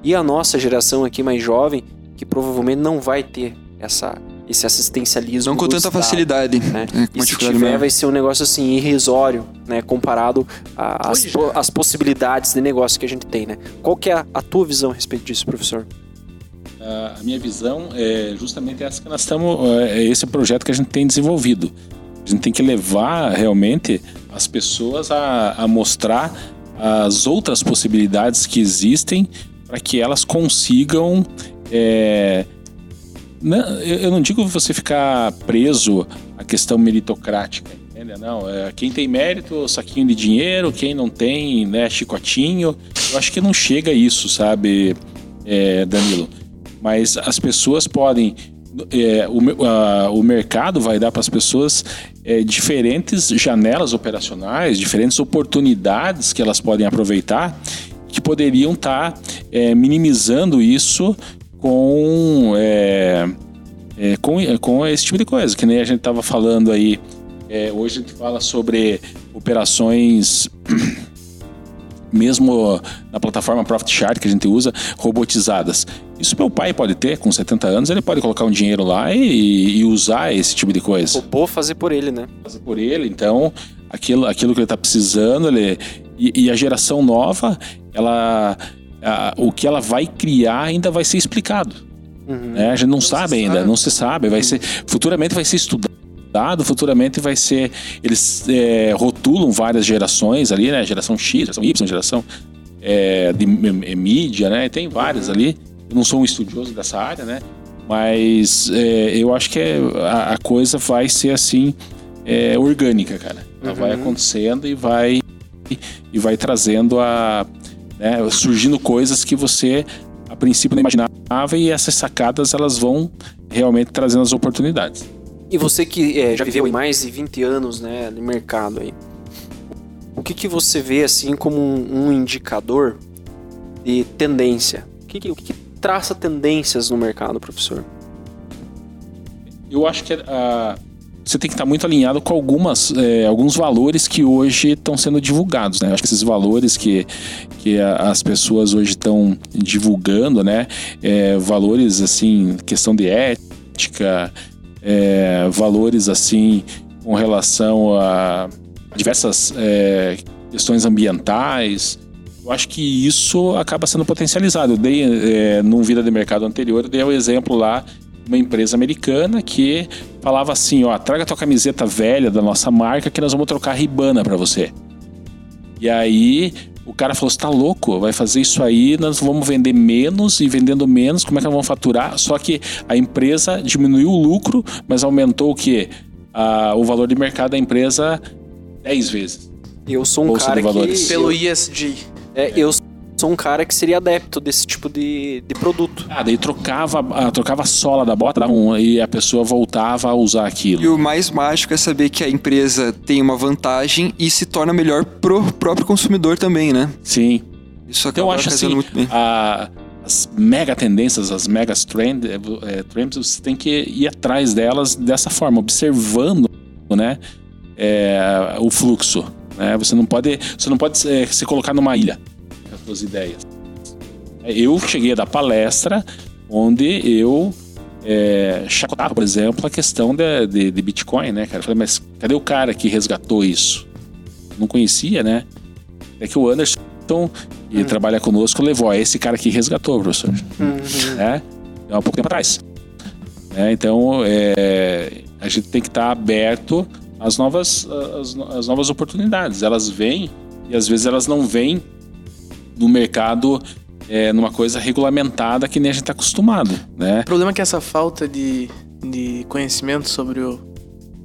e a nossa geração aqui mais jovem, que provavelmente não vai ter essa, esse assistencialismo.
Não com tanta
Estado,
facilidade.
né?
É,
E se tiver,
maior.
vai ser um negócio assim irrisório, né? Comparado às po- às possibilidades de negócio que a gente tem, né? Qual que é a, a tua visão a respeito disso, professor?
A minha visão é justamente essa que nós estamos. É esse projeto que a gente tem desenvolvido. A gente tem que levar realmente as pessoas a, a mostrar as outras possibilidades que existem para que elas consigam. é, eu não digo você ficar preso à questão meritocrática? Não, é, quem tem mérito, saquinho de dinheiro, quem não tem, né, chicotinho. Eu acho que não chega a isso, sabe, é, Danilo? Mas as pessoas podem é, o, a- o mercado vai dar para as pessoas é, diferentes janelas operacionais, diferentes oportunidades que elas podem aproveitar, que poderiam estar minimizando isso com, é, é, com, é, com esse tipo de coisa, que nem a gente estava falando aí. é, hoje a gente fala sobre operações mesmo na plataforma Profit Chart que a gente usa, robotizadas. Isso meu pai pode ter, com 70 anos, ele pode colocar um dinheiro lá e, e usar esse tipo de coisa.
Robô fazer por ele, né?
Fazer por ele, então, aquilo, aquilo que ele está precisando, ele, e, e a geração nova, ela, a- o que ela vai criar ainda vai ser explicado.
Uhum.
né? A gente não,
se
sabe ainda,
sabe.
não se sabe. Vai ser, futuramente vai ser estudado, futuramente vai ser. Eles é, rotulam várias gerações ali, né? Geração X, geração Y, geração é, de m- mídia, né? Tem várias ali. Eu não sou um estudioso dessa área, né? Mas é, eu acho que é- a, a coisa vai ser assim é, orgânica, cara. Ela
Uhum.
vai acontecendo e vai e vai trazendo a né, surgindo coisas que você a princípio não imaginava e essas sacadas elas vão realmente trazendo as oportunidades.
E você que é, já viveu mais de 20 anos né, no mercado aí, o que, que você vê assim como um, um indicador de tendência? O que, o que traça tendências no mercado, professor?
Eu acho que ah, você tem que estar muito alinhado com algumas, é, alguns valores que hoje estão sendo divulgados, né? Acho que esses valores que, que as pessoas hoje estão divulgando, né? É, valores assim, questão de ética, é, valores assim com relação a diversas é, questões ambientais. Eu acho que isso acaba sendo potencializado. Eu dei, é, num Vida de Mercado anterior, eu dei o exemplo lá uma empresa americana que falava assim, ó, traga tua camiseta velha da nossa marca que nós vamos trocar a ribana para você. E aí o cara falou, você tá louco? Vai fazer isso aí, nós vamos vender menos e vendendo menos, como é que nós vamos faturar? Só que a empresa diminuiu o lucro, mas aumentou o quê? Ah, o valor de mercado da empresa 10 vezes.
Eu sou um
Bolsa
cara
de valores.
que
Pelo ISG.
é, eu um cara que seria adepto desse tipo de, de produto.
Ah, daí trocava, ah, trocava a sola da bota um- e a pessoa voltava a usar aquilo.
E o mais mágico é saber que a empresa tem uma vantagem e se torna melhor pro próprio consumidor também, né?
Sim.
Isso
Então
acaba
eu acho assim,
muito bem.
a- as mega tendências, as mega trend, é, trends, você tem que ir atrás delas dessa forma, observando, né, é, o fluxo. Né? Você não pode, você não pode é, se colocar numa ilha suas ideias. Eu cheguei a dar palestra onde eu é, chacotava, por exemplo, a questão de, de, de Bitcoin, né, cara? Eu falei, mas cadê o cara que resgatou isso? Não conhecia, né? É que o Anderson, que trabalha conosco, levou. "Ó, esse cara que resgatou, professor. Né? Há pouco tempo atrás. Né? Então, é, a gente tem que estar aberto às novas, às, às novas oportunidades. Elas vêm e às vezes elas não vêm no mercado é, numa coisa regulamentada que nem a gente está acostumado, né?
O problema é que essa falta de, de conhecimento sobre o,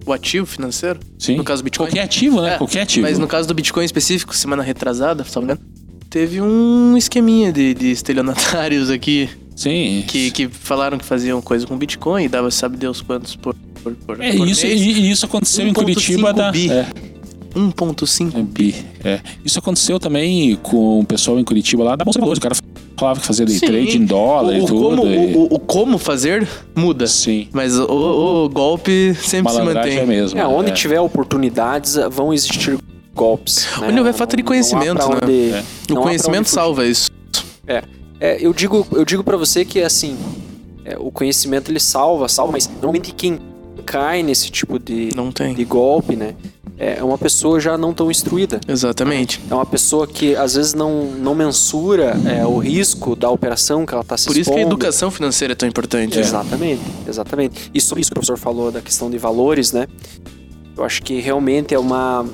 o ativo financeiro,
Sim.
no caso do Bitcoin.
Qualquer ativo, né?
É,
Qualquer ativo.
Mas no caso do Bitcoin específico, semana retrasada, se não me engano, teve um esqueminha de, de estelionatários aqui
Sim.
que, que falaram que faziam coisa com Bitcoin e dava sabe Deus quantos por, por, por,
É
por
isso,
mês.
e, isso aconteceu em
1,5
Curitiba da. É,
1.5
é bi. É. Isso aconteceu também com o pessoal em Curitiba lá da Bolsa de Valores. O cara falava que fazia day
Sim.
trade em dólar
o,
e
o
tudo.
como,
e-
o, o- o como fazer muda.
Sim.
Mas o, o golpe sempre se mantém.
é mesmo.
É, onde
é.
tiver oportunidades, vão existir golpes. né?
Onde houver de
Não- não há pra
conhecimento, né?
onde-
É.
não há
O
pra
conhecimento
onde
salva isso.
É, eu digo, eu digo para você que assim, é, o conhecimento ele salva, salva, mas normalmente quem cai nesse tipo de,
Não tem.
de golpe, né, é uma pessoa já não tão instruída.
Exatamente.
É uma pessoa que às vezes não, não mensura é, o risco da operação que ela está se
Por isso que a educação financeira é tão importante.
Exatamente, exatamente. E sobre isso que o professor falou da questão de valores, né? Eu acho que realmente é uma,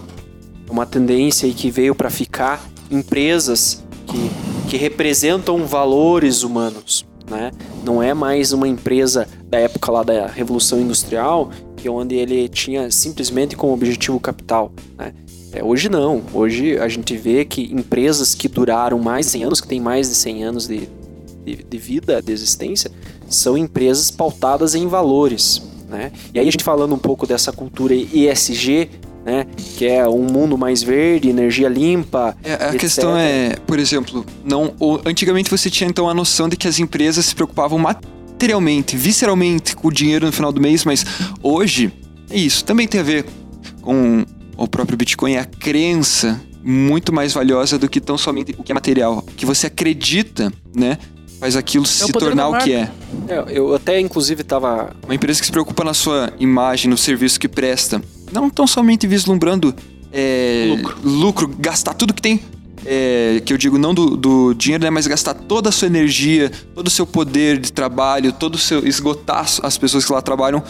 uma tendência que veio para ficar empresas que, que representam valores humanos, né? Não é mais uma empresa da época lá da Revolução Industrial, que onde ele tinha simplesmente como objetivo capital, né? É, hoje não. Hoje a gente vê que empresas que duraram mais de 100 anos, que têm mais de 100 anos de, de, de vida, de existência, são empresas pautadas em valores. Né? E aí a gente falando um pouco dessa cultura ESG, né? Que é um mundo mais verde, energia limpa.
É, a
etc.
questão é, por exemplo, não, o- antigamente você tinha então a noção de que as empresas se preocupavam materialmente, visceralmente com o dinheiro no final do mês, mas hoje é isso. Também tem a ver com o próprio Bitcoin, é a crença muito mais valiosa do que tão somente o que é material. O que você acredita, né? Faz aquilo se
poder
tornar o que é.
É, eu até, inclusive, estava
Uma empresa que se preocupa na sua imagem, no serviço que presta, não tão somente vislumbrando é,
Lucro.
lucro, gastar tudo que tem, é, que eu digo não do, do dinheiro, né, mas gastar toda a sua energia, todo o seu poder de trabalho, todo o seu esgotar as- as pessoas que lá trabalham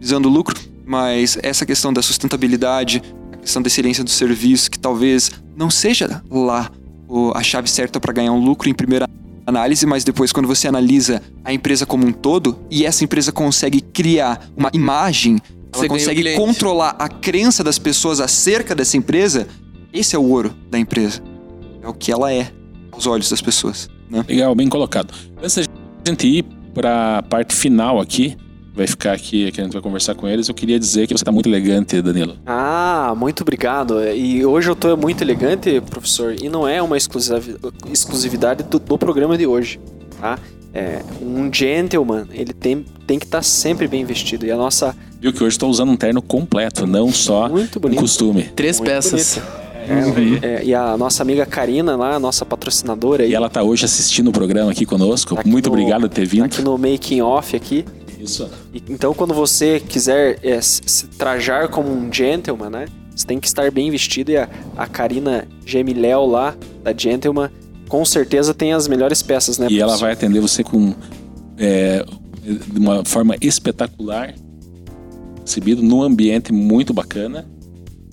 visando lucro, mas essa questão da sustentabilidade, a questão da excelência do serviço, que talvez não seja lá a chave certa para ganhar um lucro em primeira análise, mas depois quando você analisa a empresa como um todo e essa empresa consegue criar uma imagem, ela
o
consegue controlar a crença das pessoas acerca dessa empresa, esse é o ouro da empresa. É o que ela é aos olhos das pessoas, né?
Legal, bem colocado. Antes da gente ir para a parte final aqui, vai ficar aqui, que a gente vai conversar com eles, eu queria dizer que você está muito elegante, Danilo.
Ah, muito obrigado. E hoje eu tô muito elegante, professor, e não é uma exclusivi- exclusividade do, do programa de hoje, tá? É, um gentleman, ele tem, tem que estar sempre bem vestido. E a nossa.
Viu que hoje estou usando um terno completo, não só
Muito
um
bonito.
costume.
Três
Muito
peças.
É, e a nossa amiga Karina lá, a nossa patrocinadora aí.
E ela tá hoje assistindo o programa aqui conosco.
tá aqui
Muito
no-
obrigado por ter
tá
vindo.
aqui no making off aqui.
Isso.
E- Então, quando você quiser é, se trajar como um gentleman, né? Você tem que estar bem vestido. E a, a Karina Gemiléu lá, da Gentleman, com certeza tem as melhores peças, né?
E ela vai atender você com é, de uma forma espetacular, recebido num ambiente muito bacana.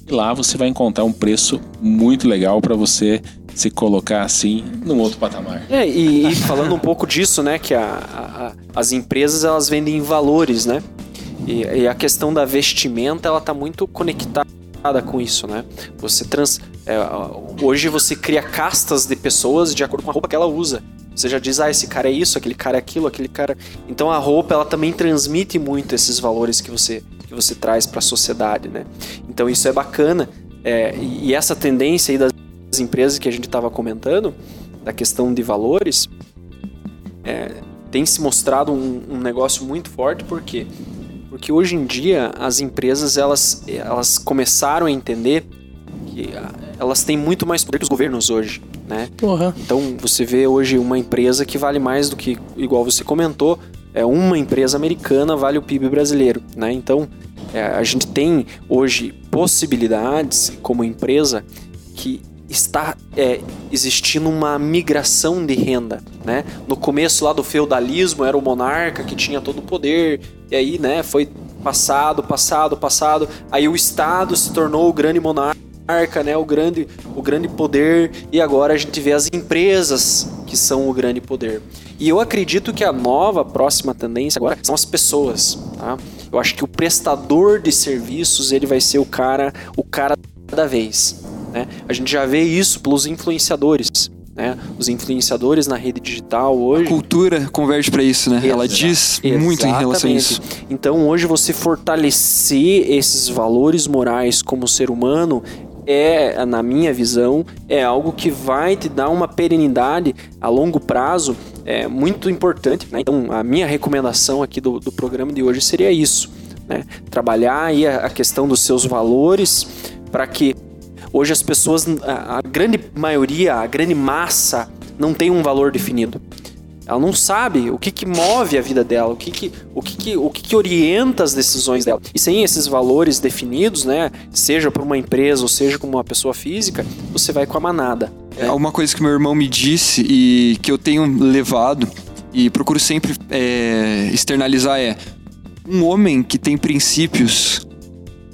E lá você vai encontrar um preço muito legal para você se colocar assim num outro patamar.
É, e, e falando um pouco disso, né? Que a, a- as empresas elas vendem valores, né? E, e a questão da vestimenta ela tá muito conectada com isso, né? Você trans, é, hoje você cria castas de pessoas de acordo com a roupa que ela usa. Você já diz, ah, esse cara é isso, aquele cara é aquilo, aquele cara. Então a roupa ela também transmite muito esses valores que você que você traz para a sociedade, né? Então isso é bacana. É, e essa tendência aí das empresas que a gente estava comentando, da questão de valores, é, tem se mostrado um, um negócio muito forte, por quê? Porque hoje em dia as empresas elas, elas começaram a entender que ah, elas têm muito mais poder que os governos hoje, né?
Porra.
Então você vê hoje uma empresa que vale mais do que, igual você comentou, é uma empresa americana vale o PIB brasileiro, né? Então é, a gente tem hoje possibilidades como empresa que está é, existindo uma migração de renda, né? No começo lá do feudalismo era o monarca que tinha todo o poder e aí, né? Foi passado, passado, passado. Aí o Estado se tornou o grande monarca marca, né, o grande, o grande poder e agora a gente vê as empresas que são o grande poder. E eu acredito que a nova próxima tendência agora são as pessoas, tá? Eu acho que o prestador de serviços ele vai ser o cara, o cara da vez, né? A gente já vê isso pelos influenciadores, né? Os influenciadores na rede digital hoje
Cultura converge para isso, né? Ela
Exa-
diz muito em relação a isso.
Então, hoje você fortalecer esses valores morais como ser humano é, na minha visão, é algo que vai te dar uma perenidade a longo prazo é muito importante. né? Então, a minha recomendação aqui do, do programa de hoje seria isso, né? Trabalhar aí a, a questão dos seus valores para que hoje as pessoas, a, a grande maioria, a grande massa, não tem um valor definido. Ela não sabe o que, que move a vida dela, o que, que, o que, que, o que, que orienta as decisões dela. E sem esses valores definidos, né, seja por uma empresa ou seja como uma pessoa física, você vai com a manada.
É uma coisa que meu irmão me disse e que eu tenho levado e procuro sempre é, externalizar é um homem que tem princípios,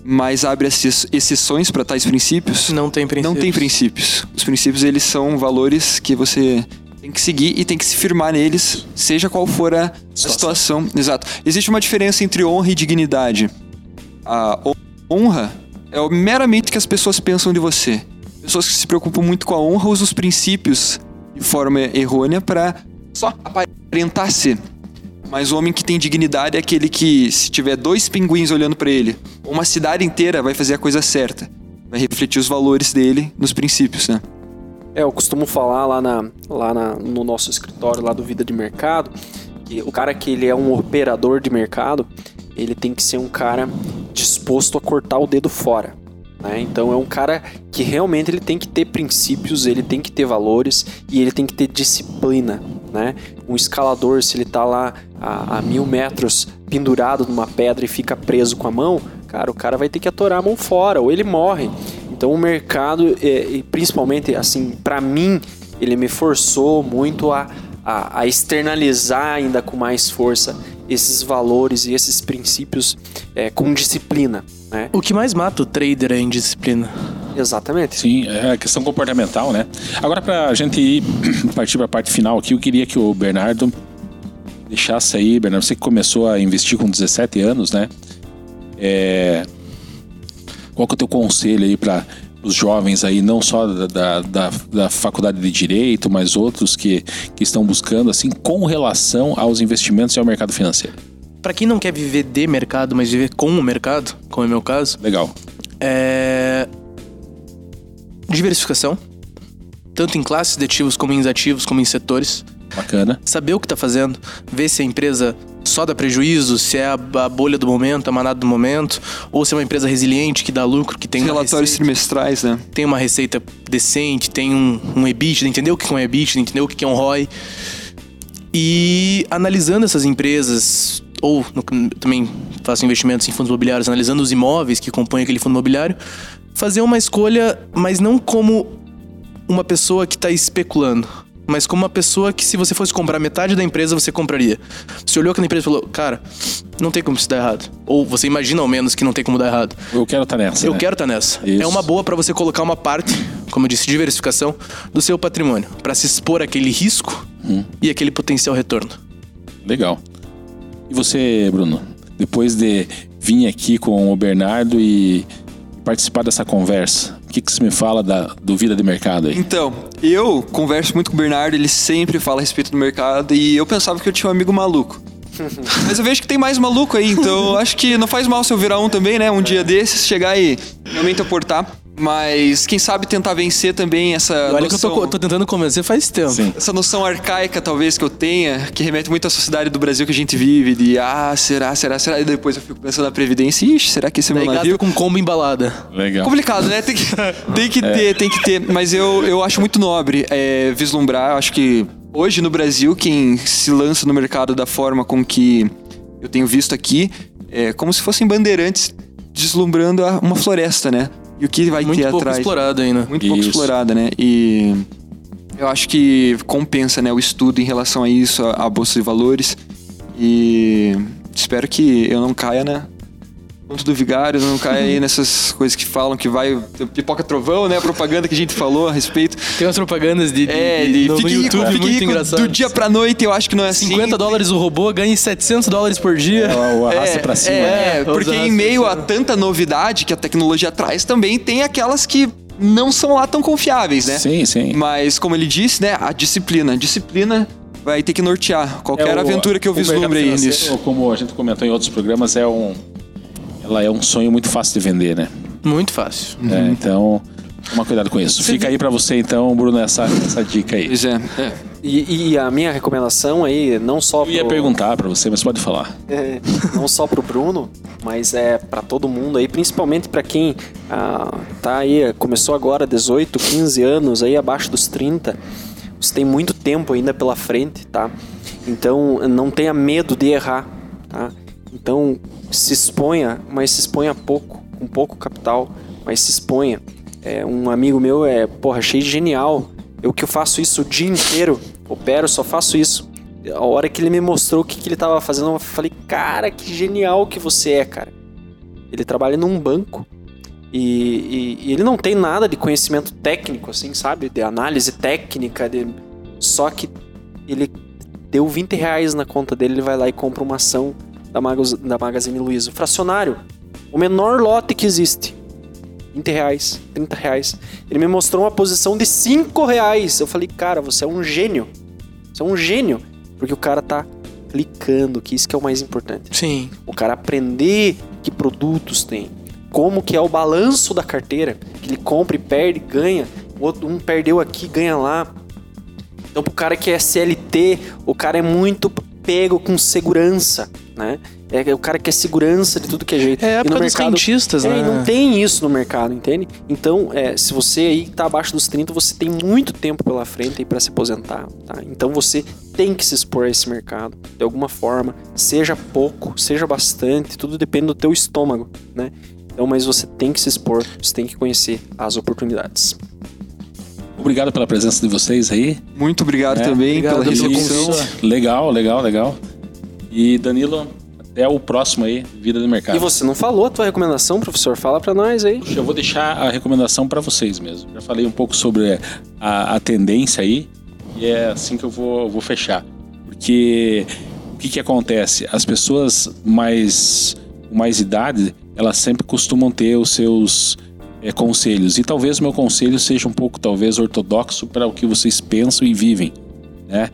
mas abre exce- exceções para tais princípios,
Não tem princípio.
não tem princípios. Os princípios eles são valores que você tem que seguir e tem que se firmar neles, seja qual for a, situação. Exato. Existe uma diferença entre honra e dignidade. A hon- honra é o- meramente o que as pessoas pensam de você. Pessoas que se preocupam muito com a honra usam os princípios de forma errônea para só aparentar ser. Mas o homem que tem dignidade é aquele que, se tiver dois pinguins olhando pra ele, uma cidade inteira vai fazer a coisa certa. Vai refletir os valores dele nos princípios, né?
É, eu costumo falar lá, na, lá na- no nosso escritório lá do Vida de Mercado que o cara que ele é um operador de mercado, ele tem que ser um cara disposto a cortar o dedo fora. né? Então é um cara que realmente ele tem que ter princípios, ele tem que ter valores e ele tem que ter disciplina. Né? Um escalador, se ele tá lá a, a mil metros pendurado numa pedra e fica preso com a mão, cara, o cara vai ter que atorar a mão fora ou ele morre. Então o mercado, é, e principalmente assim, para mim, ele me forçou muito a, a, a externalizar ainda com mais força esses valores e esses princípios é, com disciplina. Né?
O que mais mata o trader é a indisciplina.
Exatamente.
Sim, é a questão comportamental, né? Agora, pra gente ir partir pra parte final aqui, eu queria que o Bernardo deixasse aí, Bernardo, você que começou a investir com 17 anos, né? É, Qual que é o teu conselho aí para os jovens aí, não só da, da, da, da faculdade de Direito, mas outros que, que estão buscando, assim, com relação aos investimentos e ao mercado financeiro?
Pra quem não quer viver de mercado, mas viver com o mercado, como é meu caso,
Legal.
é diversificação, tanto em classes de ativos como em ativos, como em setores.
Bacana.
Saber o que tá fazendo, ver se a empresa só dá prejuízo, se é a, bolha do momento, a manada do momento, ou se é uma empresa resiliente que dá lucro, que tem
Os relatórios
receita,
trimestrais, né?
tem uma receita decente, tem um, um EBITDA, entendeu o que é um EBITDA, entendeu o que é um ROI. E analisando essas empresas, ou no- também faço investimentos em fundos imobiliários, analisando os imóveis que compõem aquele fundo imobiliário, fazer uma escolha, mas não como uma pessoa que está especulando, mas como uma pessoa que se você fosse comprar metade da empresa, você compraria. Você olhou aquela empresa e falou, cara, não tem como isso dar errado. Ou você imagina ao menos que não tem como dar errado.
Eu quero estar nessa.
Eu
né?
quero estar nessa.
Isso.
É uma boa para você colocar uma parte, como eu disse, diversificação do seu patrimônio, para se expor àquele risco
Hum.
e aquele potencial retorno.
Legal. E você, Bruno? Depois de vir aqui com o Bernardo e participar dessa conversa, o que, que você me fala da, do Vida de Mercado aí?
Então, eu converso muito com o Bernardo, ele sempre fala a respeito do mercado e eu pensava que eu tinha um amigo maluco. Mas eu vejo que tem mais maluco aí, então eu acho que não faz mal se eu virar um também, né? Um dia desses, chegar e realmente aportar. Mas quem sabe tentar vencer também essa
E olha que eu
noção,
tô, tô tentando convencer faz tempo.
Sim.
essa noção arcaica talvez que eu tenha, que remete muito à sociedade do Brasil que a gente vive, de ah, será, será, será? E depois eu fico pensando na Previdência, ixi, será que esse é meu navio?
com combo embalada.
Legal.
Complicado, né? Tem que, tem que ter, tem que ter. Mas eu, eu acho muito nobre é, vislumbrar. Acho que hoje no Brasil, quem se lança no mercado da forma com que eu tenho visto aqui, é como se fossem bandeirantes deslumbrando uma floresta, né? E o que vai
Muito
ter
pouco
atrás.
explorado ainda.
Muito pouco
Isso.
explorada, né? E eu acho que compensa, né, o estudo em relação a isso, a, a bolsa de valores. E espero que eu não caia na conto do vigário, não caia aí nessas coisas que falam que vai pipoca trovão, né? A propaganda que a gente falou a respeito.
Tem umas propagandas de, de,
É,
de- no, YouTube
rico, fique
muito
rico
engraçado.
do dia pra noite, eu acho que não é assim.
50 dólares o robô, ganha 700 dólares por dia.
O arrasta pra cima. né?
É,
É,
porque em meio a tanta novidade que a tecnologia traz, também tem aquelas que não são lá tão confiáveis, né?
Sim, sim.
Mas, como ele disse, né, a disciplina. A disciplina vai ter que nortear qualquer
É o-
aventura que eu vislumbre aí nisso.
Como a gente comentou em outros programas, é um, ela é um sonho muito fácil de vender, né?
Muito fácil.
É, então, toma cuidado com isso. Fica aí pra você, então, Bruno, essa, essa dica aí.
Pois é. é.
E, e a minha recomendação aí, não só
Eu ia
pro-
perguntar pra você, mas pode falar.
É, não só pro Bruno, mas é para todo mundo aí, principalmente para quem ah, tá aí, começou agora 18, 15 anos, aí abaixo dos 30. Você tem muito tempo ainda pela frente, tá? Então não tenha medo de errar, tá? Então se exponha, mas se exponha pouco, com pouco capital, mas se exponha. É, um amigo meu é, porra, achei genial. Eu que eu faço isso o dia inteiro, opero, só faço isso. A hora que ele me mostrou o que, que ele tava fazendo, eu falei, cara, que genial que você é, cara. Ele trabalha num banco e, e- e ele não tem nada de conhecimento técnico, assim, sabe? De análise técnica, de... só que ele deu 20 reais na conta dele, ele vai lá e compra uma ação da, Magaz- da Magazine Luiza. O fracionário, o menor lote que existe. 20 reais, 30 reais. Ele me mostrou uma posição de 5 reais. Eu falei, cara, você é um gênio. Você Você é um gênio, porque o cara tá clicando, que isso que é o mais importante.
Sim.
O cara aprender que produtos tem, como que é o balanço da carteira, que ele compra e perde, ganha, o outro um perdeu aqui, ganha lá. Então pro cara que é CLT, o cara é muito pego com segurança, né? É o cara que é segurança de tudo que é jeito.
É a
E
época
no
dos
mercado,
rentistas,
é,
né?
e não tem isso no mercado, entende? Então, é, se você aí tá abaixo dos 30, você tem muito tempo pela frente aí para se aposentar, tá? Então você tem que se expor a esse mercado de alguma forma, seja pouco, seja bastante, tudo depende do teu estômago, né? Então, mas você tem que se expor, você tem que conhecer as oportunidades.
Obrigado pela presença de vocês aí.
Muito obrigado
É,
também
obrigado
pela
pelo
recepção.
Legal, legal, legal. E Danilo, até o próximo aí, Vida de Mercado.
E você não falou a tua recomendação, professor? Fala para nós aí.
Puxa, Eu vou deixar a recomendação para vocês mesmo. Já falei um pouco sobre a, a tendência aí e é assim que eu vou, vou fechar. Porque o que, que acontece? As pessoas mais com mais idade, elas sempre costumam ter os seus é, conselhos. E talvez o meu conselho seja um pouco, talvez, ortodoxo para o que vocês pensam e vivem. Né?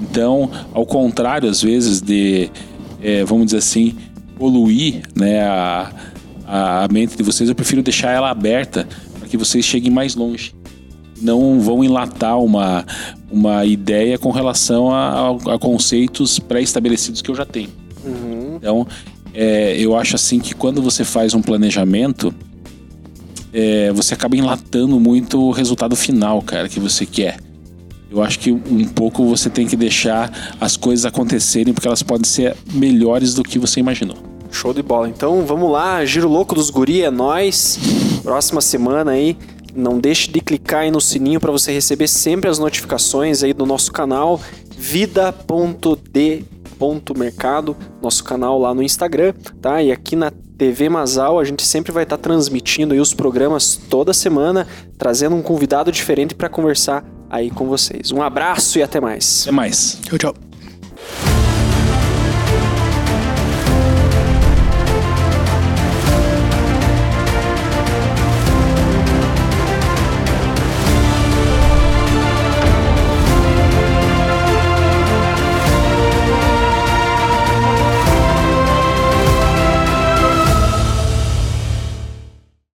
Então, ao contrário, às vezes, de, é, vamos dizer assim, poluir né, a, a mente de vocês, eu prefiro deixar ela aberta para que vocês cheguem mais longe. Não vão enlatar uma, uma ideia com relação a, a- conceitos pré-estabelecidos que eu já tenho.
Uhum.
Então, é, eu acho assim que quando você faz um planejamento, é, você acaba enlatando muito o resultado final, cara, que você quer. Eu acho que um pouco você tem que deixar as coisas acontecerem, porque elas podem ser melhores do que você imaginou.
Show de bola. Então vamos lá, Giro Louco dos Guri é nós. Próxima semana aí. Não deixe de clicar aí no sininho para você receber sempre as notificações aí do nosso canal vida.d.mercado, nosso canal lá no Instagram, tá? E aqui na TV Masal a gente sempre vai estar transmitindo aí os programas toda semana, trazendo um convidado diferente para conversar aí com vocês. Um abraço e até mais.
Até mais.
Tchau, tchau.